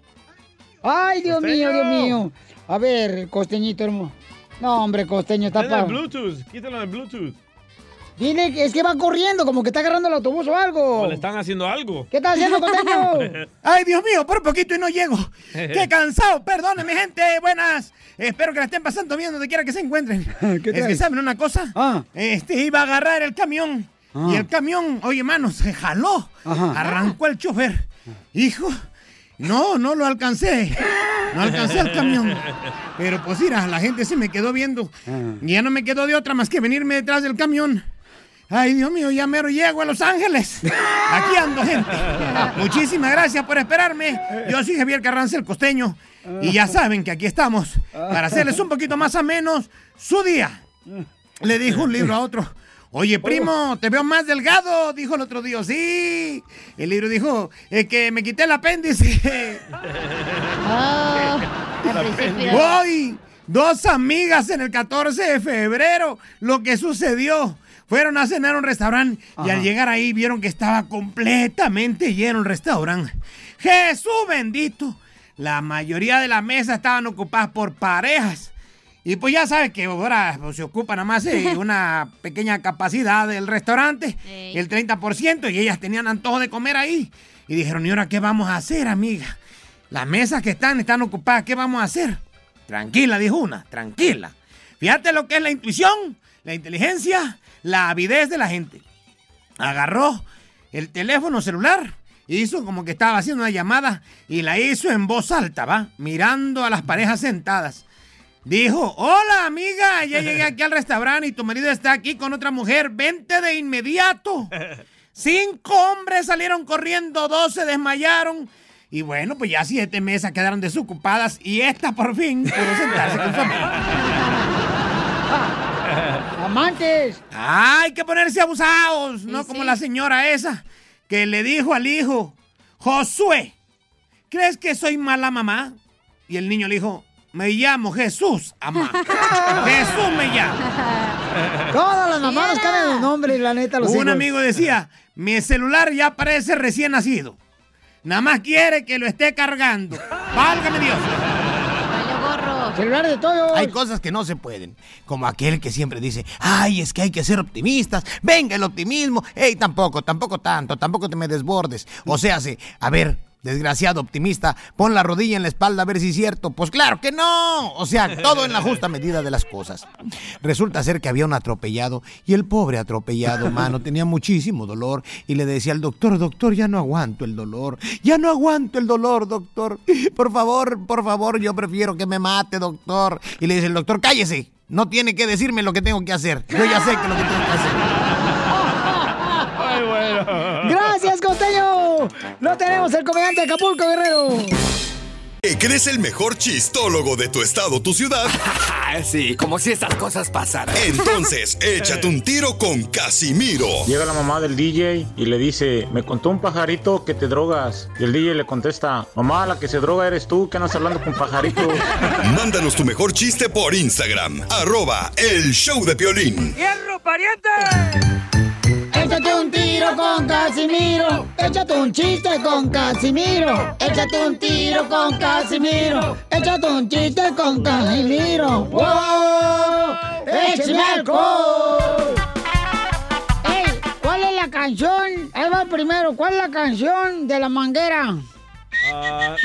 Ay, Dios mío, Dios mío. A ver, costeñito hermoso. No, hombre, costeño, está
Dale el
pa...
Bluetooth. Quítalo el Bluetooth.
Dile que es que va corriendo, como que está agarrando el autobús o algo.
¿O le están haciendo algo?
¿Qué estás haciendo, costeño? [laughs]
Ay, Dios mío, por poquito y no llego. [laughs] Qué cansado. Perdónenme, gente. Buenas. Espero que la estén pasando bien donde quiera que se encuentren. [laughs] es que? ¿saben una cosa?
Ah.
Este, iba a agarrar el camión.
Ah.
Y el camión, oye, mano, se jaló.
Ajá.
Arrancó el chofer. Hijo, no, no lo alcancé. No alcancé el camión. Pero pues mira, la gente se me quedó viendo. Y ya no me quedó de otra más que venirme detrás del camión. Ay, Dios mío, ya mero llego a Los Ángeles. Aquí ando, gente. Muchísimas gracias por esperarme. Yo soy Javier Carranza, el costeño. Y ya saben que aquí estamos para hacerles un poquito más a menos su día. Le dijo un libro a otro. Oye, primo, te veo más delgado, dijo el otro día. Sí. El libro dijo, "Es que me quité el apéndice. Hoy, dos amigas en el 14 de febrero, lo que sucedió. Fueron a cenar a un restaurante y al llegar ahí vieron que estaba completamente lleno el restaurante. Jesús bendito. La mayoría de la mesa estaban ocupadas por parejas. Y pues ya sabes que ahora pues, se ocupa nada más eh, [laughs] una pequeña capacidad del restaurante, el 30%, y ellas tenían antojo de comer ahí. Y dijeron, ¿y ahora qué vamos a hacer, amiga? Las mesas que están están ocupadas, ¿qué vamos a hacer? Tranquila, dijo una, tranquila. Fíjate lo que es la intuición, la inteligencia, la avidez de la gente. Agarró el teléfono celular, hizo como que estaba haciendo una llamada y la hizo en voz alta, ¿va? Mirando a las parejas sentadas. Dijo, hola amiga, ya llegué aquí al restaurante y tu marido está aquí con otra mujer, vente de inmediato. [laughs] Cinco hombres salieron corriendo, dos se desmayaron. Y bueno, pues ya siete mesas quedaron desocupadas y esta por fin pudo sentarse con su amiga. [laughs] [laughs]
¡Amantes!
Hay que ponerse abusados, no como la señora esa que le dijo al hijo, Josué, ¿crees que soy mala mamá? Y el niño le dijo, me llamo Jesús, mamá. [laughs] Jesús me llama. [laughs]
Todas las mamás nos cambian los nombres, la neta, los
Un
hijos.
amigo decía, mi celular ya parece recién nacido. Nada más quiere que lo esté cargando. Válgame Dios. Hay cosas que no se pueden. Como aquel que siempre dice, ay, es que hay que ser optimistas. Venga el optimismo. Ey, tampoco, tampoco tanto, tampoco te me desbordes. O sea, a ver, desgraciado optimista, pon la rodilla en la espalda a ver si es cierto. Pues claro que no. O sea, todo en la justa [laughs] medida de las cosas. Resulta ser que había un atropellado y el pobre atropellado, [laughs] mano, tenía muchísimo dolor y le decía al doctor, doctor, ya no aguanto el dolor. Ya no aguanto el dolor, doctor. Por favor, por favor, yo prefiero que me mate, doctor. Y le dice el doctor, cállese. No tiene que decirme lo que tengo que hacer. Yo ya sé que lo que tengo que hacer. [laughs]
Lo tenemos el comediante de Acapulco, Guerrero.
¿Que crees el mejor chistólogo de tu estado, tu ciudad? [laughs]
sí, como si estas cosas pasaran.
Entonces, [laughs] échate un tiro con Casimiro.
Llega la mamá del DJ y le dice, me contó un pajarito que te drogas. Y el DJ le contesta, mamá, la que se droga eres tú, que andas hablando con pajaritos. [laughs]
Mándanos tu mejor chiste por Instagram, arroba el show de Piolín.
¡Hierro, pariente! Échate un tiro con Casimiro. Échate un chiste con Casimiro. Échate un tiro con Casimiro. Échate un chiste con Casimiro. ¡Wow! ¡Échame alcohol! ¡Ey! ¿Cuál es la canción? Ahí va primero. ¿Cuál es la canción de la manguera?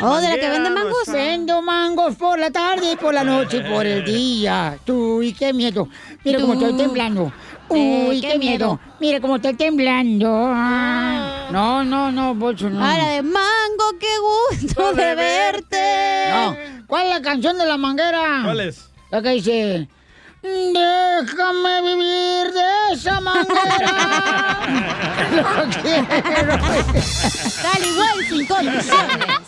Oh, de la que vende mangos.
Vendo mangos por la tarde y por la noche y por el día. Uy, qué miedo. Mira cómo estoy temblando. Uy, qué, miedo. Mira cómo estoy temblando. Ah. No, no, no, bolso, no.
Ah, la de mango, qué gusto de verte.
No. ¿Cuál es la canción de la manguera?
¿Cuál es?
La que dice. Déjame vivir de esa manguera. [laughs] Lo quiero.
Tal igual sin condiciones.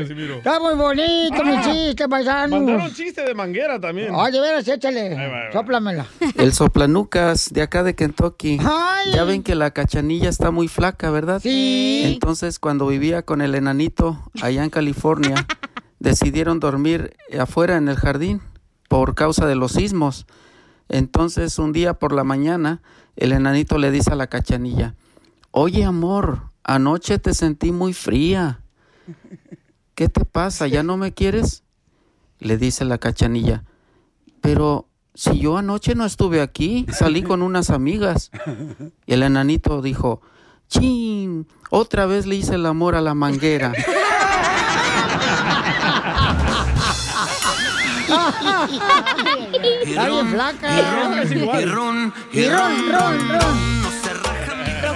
Casimiro.
Está muy bonito mi chiste, paisano.
Mandaron chiste de manguera también.
Ay, de veras, échale.
va, ahí va.
Sóplamela.
El soplanucas de acá de Kentucky.
Ay.
Ya ven que la cachanilla está muy flaca, ¿verdad?
Sí.
Entonces, cuando vivía con el enanito allá en California, [laughs] decidieron dormir afuera en el jardín por causa de los sismos. Entonces, un día por la mañana, el enanito le dice a la cachanilla, Oye, amor, anoche te sentí muy fría. ¿Qué te pasa? ¿Ya no me quieres? Le dice la cachanilla, pero si yo anoche no estuve aquí, salí con unas amigas. Y el enanito dijo, chin, otra vez le hice el amor a la manguera.
Está bien flaca.
Y ron,
Y ron, ron, ron.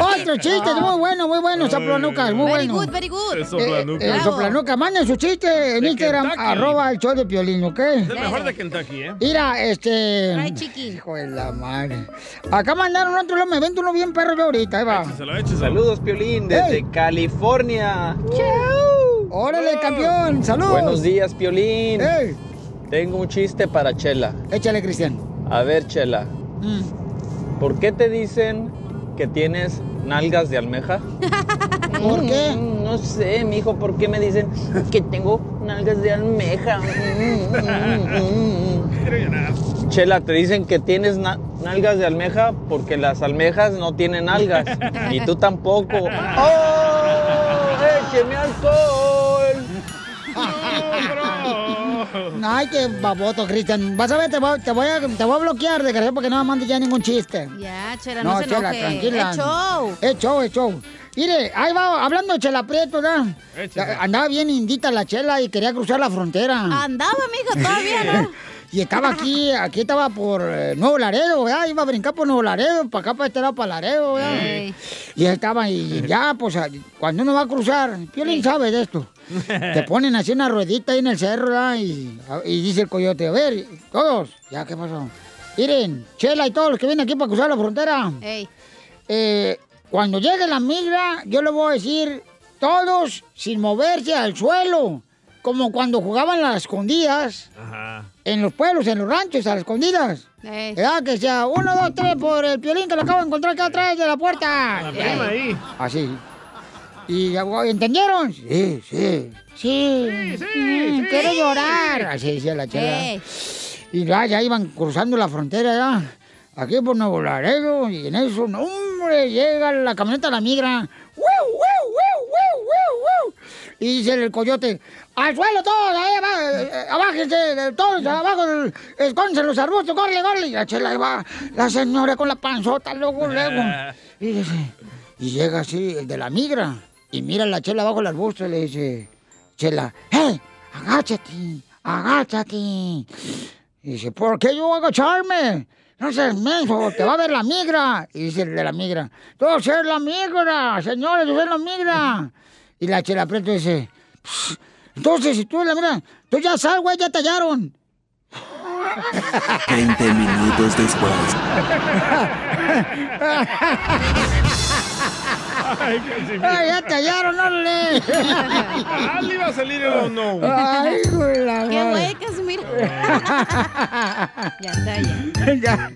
Otro chiste, muy bueno, muy bueno, soplanucas, muy
Very
bueno.
good, very good.
El soplanucas.
Eh, soplanuca, manden su chiste en
De
Instagram,
Kentucky.
arroba el show de Piolín, ¿ok?
Es el mejor de Kentucky, ¿eh?
Mira, este...
Ay, chiqui.
Hijo de la madre. Acá mandaron otro, me vento uno bien perro yo ahorita, ahí va.
Écheselo, écheselo.
Saludos, Piolín, desde
Hey.
California.
Órale, campeón, saludos.
Buenos días, Piolín.
Ey,
Tengo un chiste para Chela.
échale, Cristian.
A ver, Chela,
Mm.
¿por qué te dicen que tienes nalgas de almeja? [laughs]
¿Por qué?
Mm, No sé, mijo, ¿por qué me dicen que tengo nalgas de almeja? Mm. Chela, te dicen que tienes na- nalgas de almeja porque las almejas no tienen algas. y tú tampoco. [laughs] ¡Oh! ¡Écheme alcohol!
Ay, qué baboto, Cristian. Vas a ver, te voy, te voy a, te voy a bloquear, desgraciado, porque no me mandes ya ningún chiste.
Ya, Chela, no,
No,
se
Chela,
enoje.
tranquila.
Es show.
Es show, es show. Mire, ahí va, hablando de Chela Prieto, ¿verdad? Andaba bien indita la Chela y quería cruzar la frontera.
Andaba, mija, todavía, ¿no? [laughs]
Y estaba aquí, aquí estaba por eh, Nuevo Laredo, ¿verdad? Iba a brincar por Nuevo Laredo, para acá, para este lado, para Laredo, ¿verdad? Y estaba, y ya, pues, cuando uno va a cruzar, Piolín sabe de esto. Te [laughs] ponen así una ruedita ahí en el cerro, ¿verdad? Y, y dice el coyote, a ver, todos, ya, ¿qué pasó? Miren, Chela y todos los que vienen aquí para cruzar la frontera,
Ey.
eh, cuando llegue la migra, yo le voy a decir, todos sin moverse al suelo, como cuando jugaban las escondidas
Ajá.
en los pueblos, en los ranchos, a las escondidas.
Ey.
¿Verdad? Que sea uno, dos, tres por el piolín que lo acabo de encontrar acá atrás de la puerta.
La prima ahí.
Así. ¿Y ya, entendieron? Sí, sí. Sí. Mm, Quiero llorar. Así decía la chela. Y ya, ya iban cruzando la frontera ya. Aquí por Nuevo Laredo. Y en eso, no, hombre, llega la camioneta de la migra. ¡Wiu, wiu, wiu, wiu, wiu, wiu! Y dice el coyote, ¡al suelo todos! Ahí eh, abájense, todos abajo, escóndense en los arbustos, corre, corre. Y la chela ahí va, la señora con la panzota, luego, luego. [laughs] Y dice, y llega así, el de la migra, y mira a la chela abajo el arbusto y le dice, chela, ¡hey! Agáchate, agáchate. Y dice, ¿por qué yo voy a agacharme? No seas menso, te va a ver la migra. Y dice el de la migra, yo soy la migra, señores, yo soy la migra. Y la chela preto dice, "Pss, entonces, si tú eres la migra, tú ya sal, güey, ya te hallaron.
20 minutos después. [laughs]
Ay, Casimiro.
Ay, ya te hallaron, órale.
Ah, le iba a salir el no.
Ay, güey, la
Qué
madre.
güey, Casimiro. ya está, ya.
ya.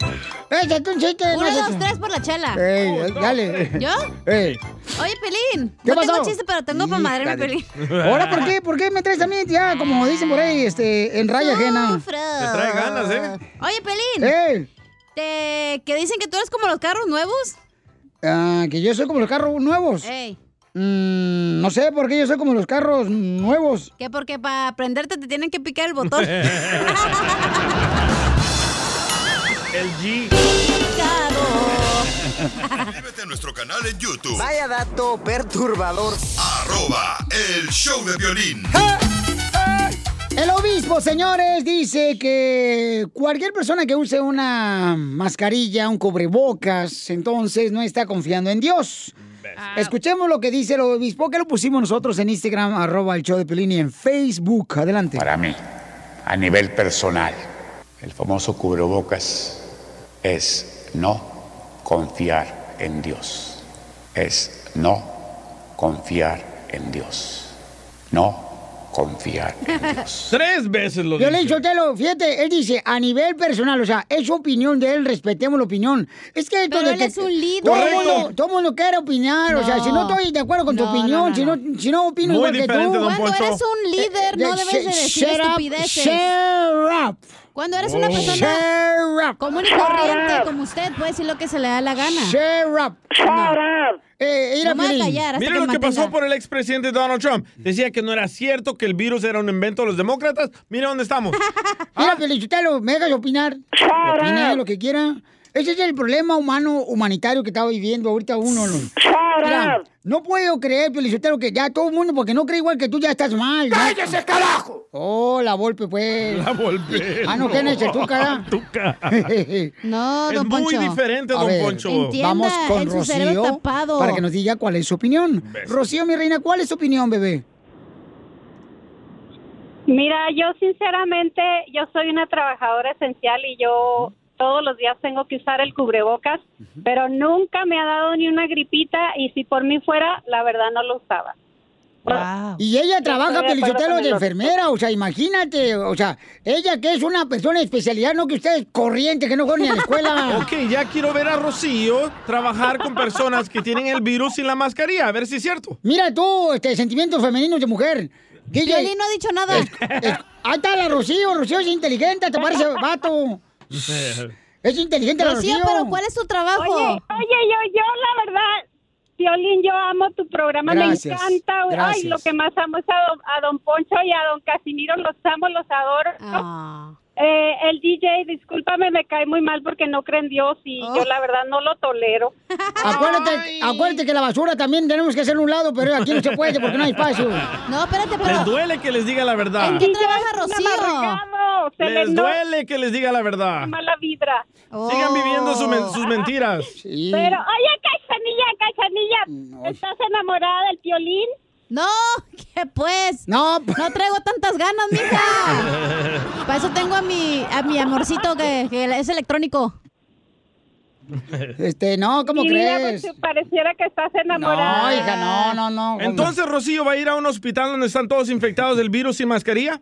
Échate un chiste.
Uno,
no
dos, tres por la chela.
Ey, dale.
¿Yo?
Ey.
Oye, Pelín.
¿Qué
no
pasó?
tengo chiste, pero tengo para madre. Pelín.
Ahora, ¿por qué? ¿Por qué me traes a mí ya, como dicen por ahí, este, en raya ajena?
Te
trae ganas, ¿eh?
Oye, Pelín.
¡Ey!
Te... ¿Que dicen que tú eres como los carros nuevos?
Ah, que yo soy como los carros nuevos.
Ey.
Mm, no sé por qué yo soy como los carros nuevos.
Que porque para aprenderte te tienen que picar el botón. [laughs]
El G.
Suscríbete a nuestro canal en YouTube.
Vaya dato perturbador.
Arroba el show de violín.
El obispo, señores, dice que cualquier persona que use una mascarilla, un cubrebocas, entonces no está confiando en Dios. Escuchemos lo que dice el obispo, que lo pusimos nosotros en Instagram, arroba el show de Pelín y en Facebook. Adelante.
Para mí, a nivel personal, el famoso cubrebocas es no confiar en Dios. Es no confiar en Dios. No confiar en Dios. [laughs]
Tres veces lo
Violín
dije.
Sotelo, fíjate, él dice a nivel personal, o sea, es su opinión de él, respetemos la opinión. Es que esto
Pero
de
él
que-
es un líder.
Todo el
Correcto.
mundo, todo mundo quiere opinar, o sea, si no estoy de acuerdo con tu
No,
opinión,
no, no,
si, no, si no opino
Muy
igual que tú.
don
Cuando
Poncho.
eres un líder, no debes de
sh-
decir
shut up,
estupideces.
shut up.
Cuando eres una
Oh.
persona común y corriente como usted, puede decir lo que se le da la gana.
Shut up.
No.
Eh,
No voy a callar hasta
Mira
que
lo que pasó por el expresidente Donald Trump. Decía que no era cierto que el virus era un invento de los demócratas. Mira dónde estamos. [laughs]
Mira, Felicitelo, me dejas opinar. Opine lo que quiera. Ese es el problema humano, humanitario que estaba viviendo ahorita uno. ¿no? Mira, no puedo creer, Felicitelo, que ya todo el mundo, porque no cree igual que tú, ya estás mal. ¿no?
¡Cállese, carajo!
Oh, la golpe, pues.
La Volpe.
Ah, ¿no? ¿Quién es el Tuca?
Tuca.
No,
Es
don
muy
Poncho.
diferente, don
ver,
Poncho.
Entienda,
Vamos con
en
Rocío
tapado.
para que nos diga cuál es su opinión. Rocío, mi reina, ¿cuál es su opinión, bebé?
Mira, yo sinceramente, yo soy una trabajadora esencial y yo todos los días tengo que usar el cubrebocas, pero nunca me ha dado ni una gripita y si por mí fuera, la verdad no lo usaba.
Y ella trabaja, Pelichotelo, de enfermera, o sea, imagínate, o sea, ella que es una persona de especialidad, no que ustedes corriente, que no fueron ni a la escuela. [laughs]
Ok, ya quiero ver a Rocío trabajar con personas que tienen el virus sin la mascarilla, a ver si es cierto.
Mira tú, este, sentimientos femeninos de mujer. DJ,
Piolín no ha dicho nada.
es- ahí está la Rocío, Rocío es inteligente, te parece [laughs] vato. Es inteligente la
Rocío,
Rocío.
pero ¿cuál es tu trabajo?
Oye, oye, yo, yo la verdad, Violín, yo amo tu programa,
Gracias,
me encanta.
gracias.
Ay, lo que más amo es a don, a don Poncho y a don Casimiro, los amo, los adoro.
Ah.
Eh, el DJ, discúlpame, me cae muy mal porque no cree en Dios y
Oh.
yo la verdad no lo tolero. [laughs]
Acuérdate, acuérdate que la basura también tenemos que hacerlo a un lado, pero aquí no se puede porque no hay espacio.
No, espérate,
Les
pero...
duele que les diga la verdad.
¿En qué trabaja Rocío?
Se
Les duele que les diga la verdad.
mala vibra.
Sigan viviendo su men- sus mentiras.
Sí. [laughs]
Pero, oye, Cachanilla, Cachanilla, ¿estás enamorada del violín?
No, ¿qué pues?
No,
No traigo tantas ganas, mija. [laughs] Para eso tengo a mi, a mi amorcito que, que es electrónico.
Este, no, ¿cómo
vida,
crees?
pues, pareciera que estás enamorada.
No, hija, no, no, no.
Entonces, Rocío va a ir a un hospital donde están todos infectados del virus sin mascarilla.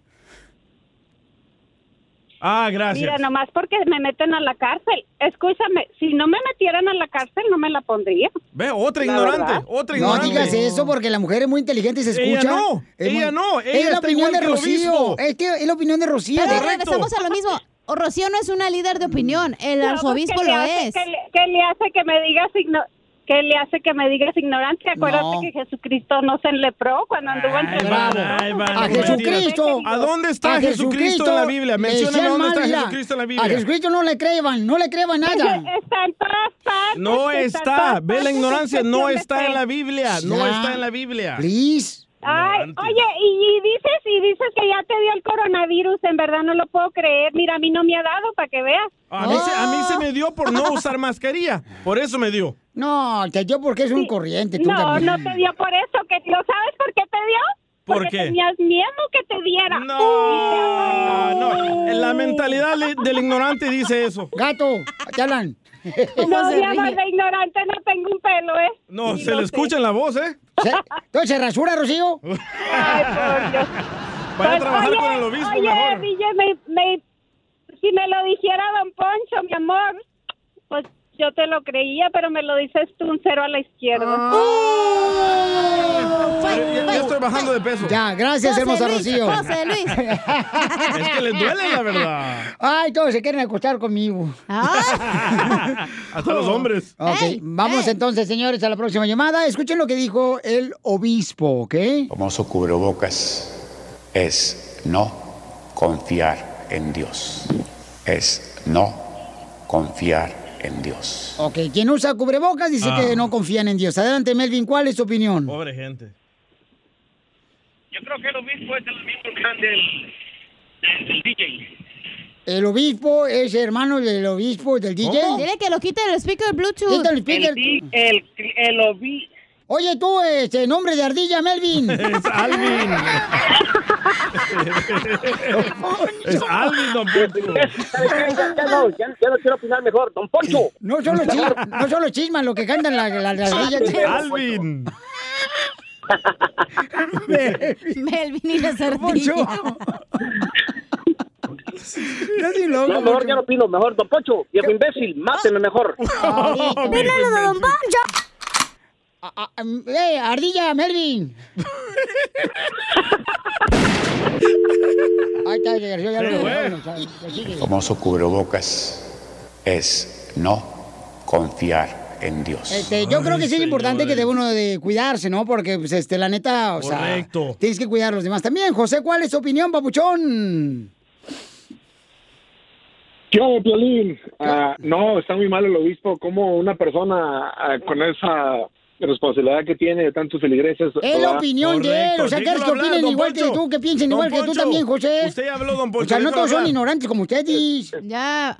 Ah, gracias.
Mira, nomás porque me meten a la cárcel. Escúchame, si no me metieran a la cárcel, no me la pondría.
Ve, otra
La
ignorante,
verdad.
otra
No
ignorante.
digas eso porque la mujer es muy inteligente y se
Ella
escucha.
no,
Es
ella no, ella
es la opinión
igual
de Rocío. Es, que es la opinión de Rocío.
Pero regresamos a lo mismo. O Rocío no es una líder de opinión. El
No, pues,
arzobispo
¿qué le
lo
hace-
es.
¿qué le, qué le hace que me digas ¿Qué le hace que me digas ignorante? Acuérdate
No.
que Jesucristo no se enlepró cuando anduvo
van,
A. Jesucristo.
¿A dónde está
A
Jesucristo en la Biblia?
decían
dónde
mal,
está. Jesucristo en la
A
Biblia.
Jesucristo no le creban, no le creban nada.
Está en todas partes.
No
en
está, ve la ignorancia, no está en la Biblia, no está en la Biblia.
Please.
Ay, oye, y, y dices y dices que ya te dio el coronavirus, en verdad no lo puedo creer. Mira, a mí no me ha dado para que veas.
A mí, se, a mí
Oh.
se me dio por no [laughs] usar mascarilla, por eso me dio.
No, te dio porque es un corriente. Tú
No,
también.
no te dio por eso, que ¿lo sabes por qué te dio?
¿Por
Porque
qué?
tenías miedo que te diera.
No, no, en la mentalidad del ignorante dice eso.
Gato, te hablan.
No,
se
mi amor, de ignorante no tengo un pelo, ¿eh?
No, se
lo
le
sé.
escucha en la voz, ¿eh?
Se- Entonces se rasura, Rocío. [laughs]
Ay, por Dios.
Vaya a
Pues,
trabajar
oye,
con el obispo
oye,
mejor.
DJ, me, me- si me lo dijera Don Poncho, mi amor, pues yo te lo creía, pero me lo dices tú un cero a la izquierda.
Ah. Ya, ya estoy bajando de peso.
Ya, gracias,
José
hermosa
Luis,
Rocío.
José Luis. [laughs]
Es que les duele la verdad.
Ay, todos se quieren acostar conmigo.
Hasta los hombres.
Ok, vamos entonces, señores, a la próxima llamada. Escuchen lo que dijo el obispo, ¿ok?
famoso cubrebocas es no confiar en Dios. Es no confiar en Dios.
Ok, quien usa cubrebocas dice
Ah.
que no confían en Dios. Adelante, Melvin, ¿cuál es tu opinión?
Pobre gente.
Yo creo que el obispo es el mismo clan del, del, del DJ.
El obispo es hermano del obispo del DJ.
Dile que lo quite el speaker Bluetooth.
Quita el speaker.
El, el obi...
Oye, tú, este, nombre de ardilla, Melvin. [laughs]
Es Alvin. [laughs] [laughs] es Alvin, don Poncho.
Ya, no, ya, ya no quiero opinar mejor. Don Poncho.
No solo, chis- no solo chisman lo que cantan las la, las ardillas.
Alvin.
Melvin y las ardillas.
No, mejor ya no opino. Mejor, Don Poncho, viejo imbécil, máteme mejor.
Dímelo de Don Poncho. ¡Eh, ardilla, Melvin! [laughs] Ahí está, ya, ya, sigue.
famoso cubrebocas es no confiar en Dios.
Este, yo creo que sí es importante que debe uno de cuidarse, ¿no? Porque, pues, este, la neta, o
Correcto.
sea, tienes que cuidar a los demás también. José, ¿cuál es tu opinión, papuchón?
Yo, Piolín, ah, no, está muy mal el obispo, como una persona ah, con esa responsabilidad que tiene de tantos feligreses.
Es la opinión de él, o sea, ¿quieres que opinen igual que tú, que piensen
Don
igual que tú también, José?
usted ya habló, don Poncho,
O sea, no todos son ignorantes como ustedes.
Ya.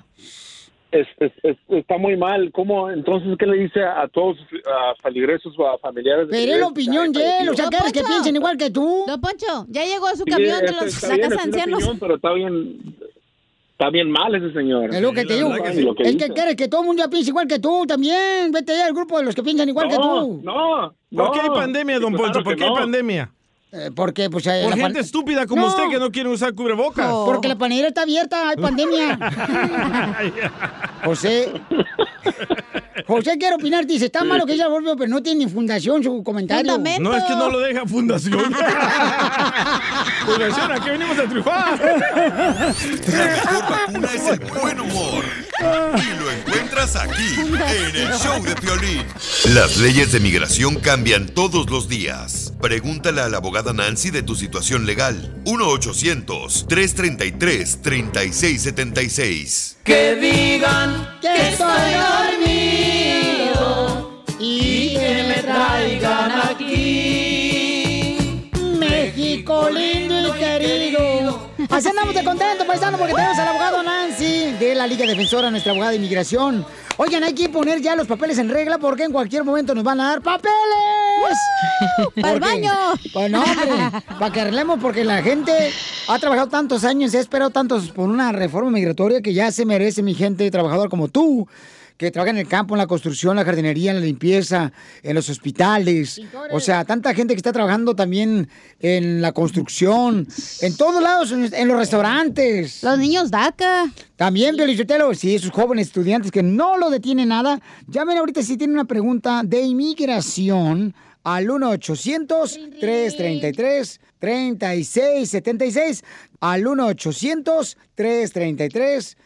Es- es- es- está muy mal. ¿Cómo, entonces, qué le dice a todos, a feligreses o a familiares? de
Pero es la opinión
que
de él, o sea,
fallecido?
¿quieres que piensen igual que tú?
Don Poncho, ya llegó a su
Sí,
camión de
es-
los, la casa de ancianos.
opinión, pero está bien, está bien mal ese señor.
Es lo que te digo.
Y lo que
es
dice.
que quieres que todo el mundo ya piense igual que tú también. Vete allá al grupo de los que piensan igual que tú.
No,
¿Por qué hay pandemia, don Poncho? ¿Por
que
qué hay
no.
pandemia?
Eh, porque, pues... eh,
Por
la
gente
pan-
estúpida como
No.
usted que no quiere usar cubrebocas.
Porque la panera está abierta, hay [laughs] pandemia. [laughs] José. José quiere opinar, dice, está malo que ella volvió, pero no tiene ni fundación su comentario.
No, es que no lo deja Fundación. [laughs] Fundación, aquí venimos a triunfar.
La mejor vacuna es el buen humor. Encuentras aquí, en el show de Piolín. Las leyes de migración cambian todos los días. Pregúntale a la abogada Nancy de tu situación legal. 1-800-333-3676.
Que digan
que estoy dormido Así andamos de contento, paisano, porque tenemos al abogado Nancy de la Liga Defensora, nuestra abogada de inmigración. Oigan, hay que poner ya los papeles en regla porque en cualquier momento nos van a dar papeles.
¡Pa'l
Porque-
baño!
Pues no, hombre, [laughs] para que arreglemos porque la gente ha trabajado tantos años y ha esperado tantos por una reforma migratoria que ya se merece mi gente trabajadora como tú que trabaja en el campo, en la construcción, la jardinería, en la limpieza, en los hospitales. O sea, tanta gente que está trabajando también en la construcción, en todos lados, en, en los restaurantes.
Los niños DACA.
También, Piolichotelo, sí, esos jóvenes estudiantes que no lo detiene nada, llamen ahorita si tienen una pregunta de inmigración al 1-800-333-3676. Al 1-800-333-3676.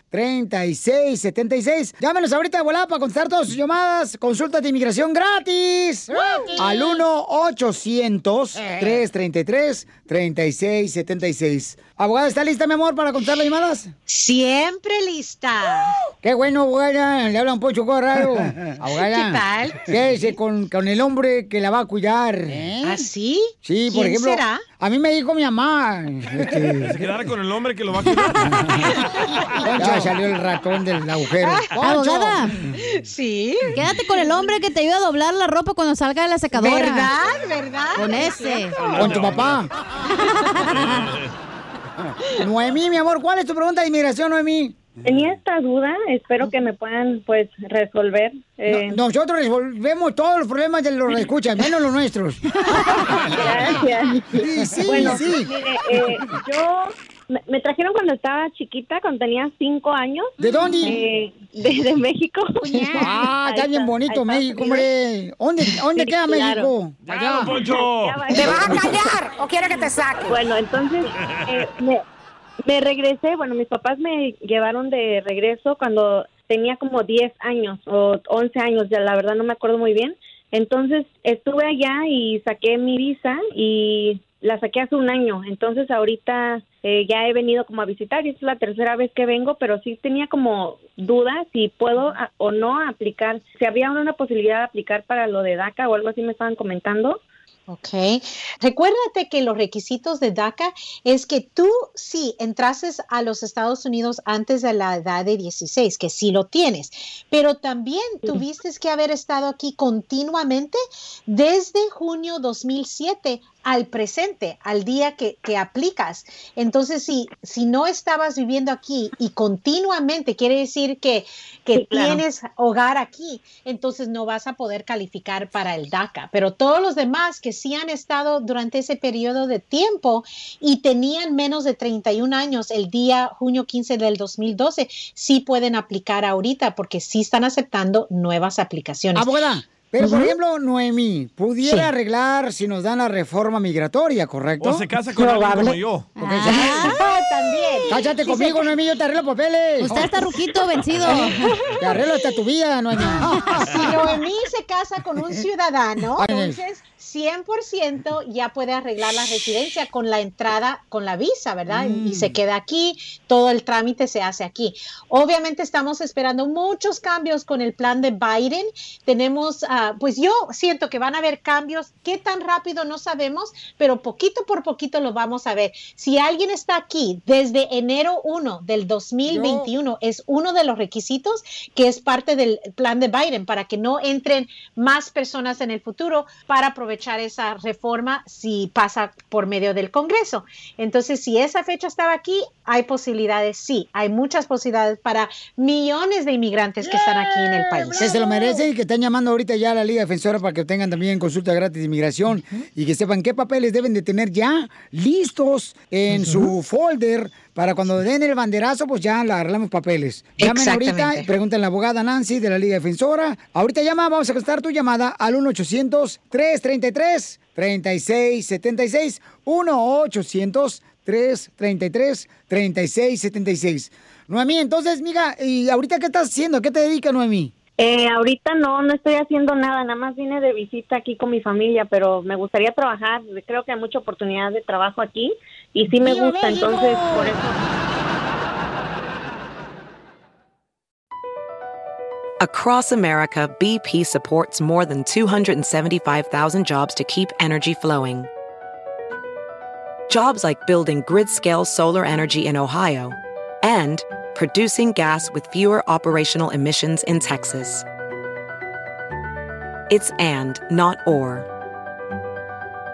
Llámenos ahorita de volada para contestar todas sus llamadas. Consulta de inmigración gratis. Al 1-800-333-3676. Abogada, ¿está lista, mi amor, para contestar las llamadas?
Siempre lista.
Qué bueno, abogada. Le habla un Corrado. [laughs] Abogada.
¿Qué tal?
Quédese con, con el hombre que la va a cuidar.
¿Ah, sí?
Sí, por
¿Quién
ejemplo.
será?
A mí me dijo mi mamá. este, [laughs]
Se quedara con el hombre que lo va a cuidar. [laughs]
ya salió el ratón del agujero.
Abogada.
Sí.
Quédate con el hombre que te ayuda a doblar la ropa cuando salga de la secadora.
¿Verdad? ¿Verdad?
Con
Es
ese.
Con tu papá. [laughs] Noemí, mi amor, ¿cuál es tu pregunta de inmigración, Noemí?
Tenía esta duda, espero que me puedan pues resolver. Eh,
No- nosotros resolvemos todos los problemas de los escuchas, menos los nuestros. [laughs]
Gracias.
Sí, sí,
bueno,
sí.
mire, eh, yo me, me trajeron cuando estaba chiquita, cuando tenía cinco años.
¿De dónde?
Eh, de, de México. [laughs]
Ah, está bien bonito México, hombre. ¿Dónde, dónde
Sí,
queda
claro.
México? Allá.
¿Te vas a callar o quiere que te saque? Bueno, entonces eh, me, me regresé, bueno, mis papás me llevaron de regreso cuando tenía como 10 años o 11 años, ya la verdad no me acuerdo muy bien. Entonces estuve allá y saqué mi visa y la saqué hace un año. Entonces ahorita eh, ya he venido como a visitar y es la tercera vez que vengo, pero sí tenía como dudas si puedo o no aplicar, si había una posibilidad de aplicar para lo de DACA o algo así me estaban comentando.
Ok. Recuérdate que los requisitos de DACA es que tú sí entrases a los Estados Unidos antes de la edad de 16, que sí lo tienes, pero también tuviste que haber estado aquí continuamente desde junio 2007 al presente, al día que, que aplicas. Entonces, si, si no estabas viviendo aquí y continuamente, quiere decir que, que
Sí, claro.
tienes hogar aquí, entonces no vas a poder calificar para el DACA. Pero todos los demás que sí han estado durante ese periodo de tiempo y tenían menos de 31 años el día junio 15 del 2012, sí pueden aplicar ahorita porque sí están aceptando nuevas aplicaciones.
Pero por ejemplo, Noemí, pudiera
Sí.
arreglar si nos dan la reforma migratoria, ¿correcto?
O se casa con alguien como yo.
Ah, también.
Cállate
Sí,
conmigo,
se-
Noemí, yo te arreglo papeles.
Usted está ruquito, vencido. [laughs]
Te arreglo hasta tu vida, Noemí.
Si Noemí se casa con un ciudadano, entonces 100% ya puede arreglar la residencia con la entrada, con la visa, ¿verdad? Y se queda aquí, todo el trámite se hace aquí. Obviamente estamos esperando muchos cambios con el plan de Biden. Tenemos, ah, pues yo siento que van a haber cambios. ¿Qué tan rápido? No sabemos, pero poquito por poquito lo vamos a ver. Si alguien está aquí desde enero 1 del 2021, es uno de los requisitos que es parte del plan de Biden para que no entren más personas en el futuro para aprovechar esa reforma si pasa por medio del Congreso. Entonces, si esa fecha estaba aquí, hay posibilidades, sí, hay muchas posibilidades para millones de inmigrantes que están aquí en el país.
Que se lo merecen y que están llamando ahorita ya a la Liga Defensora para que tengan también consulta gratis de inmigración y que sepan qué papeles deben de tener ya listos en su folder para cuando den el banderazo, pues ya le arreglamos papeles. Llamen ahorita pregunten a la abogada Nancy de la Liga Defensora. Ahorita llama, vamos a contestar tu llamada al 1-800-333-3676. 1-800-333-3676. Noemí, entonces, mija, ¿y ahorita qué estás haciendo? ¿A qué te dedicas, Noemí?
Eh, ahorita no, no estoy haciendo nada, nada más vine de visita aquí con mi familia, pero me gustaría trabajar, creo que hay mucha oportunidad de trabajo aquí y sí me gusta,
México!
entonces por eso.
Across America, BP supports more than 275,000 jobs to keep energy flowing. Jobs like building grid scale solar energy in Ohio and producing gas with fewer operational emissions in Texas. It's and, not or.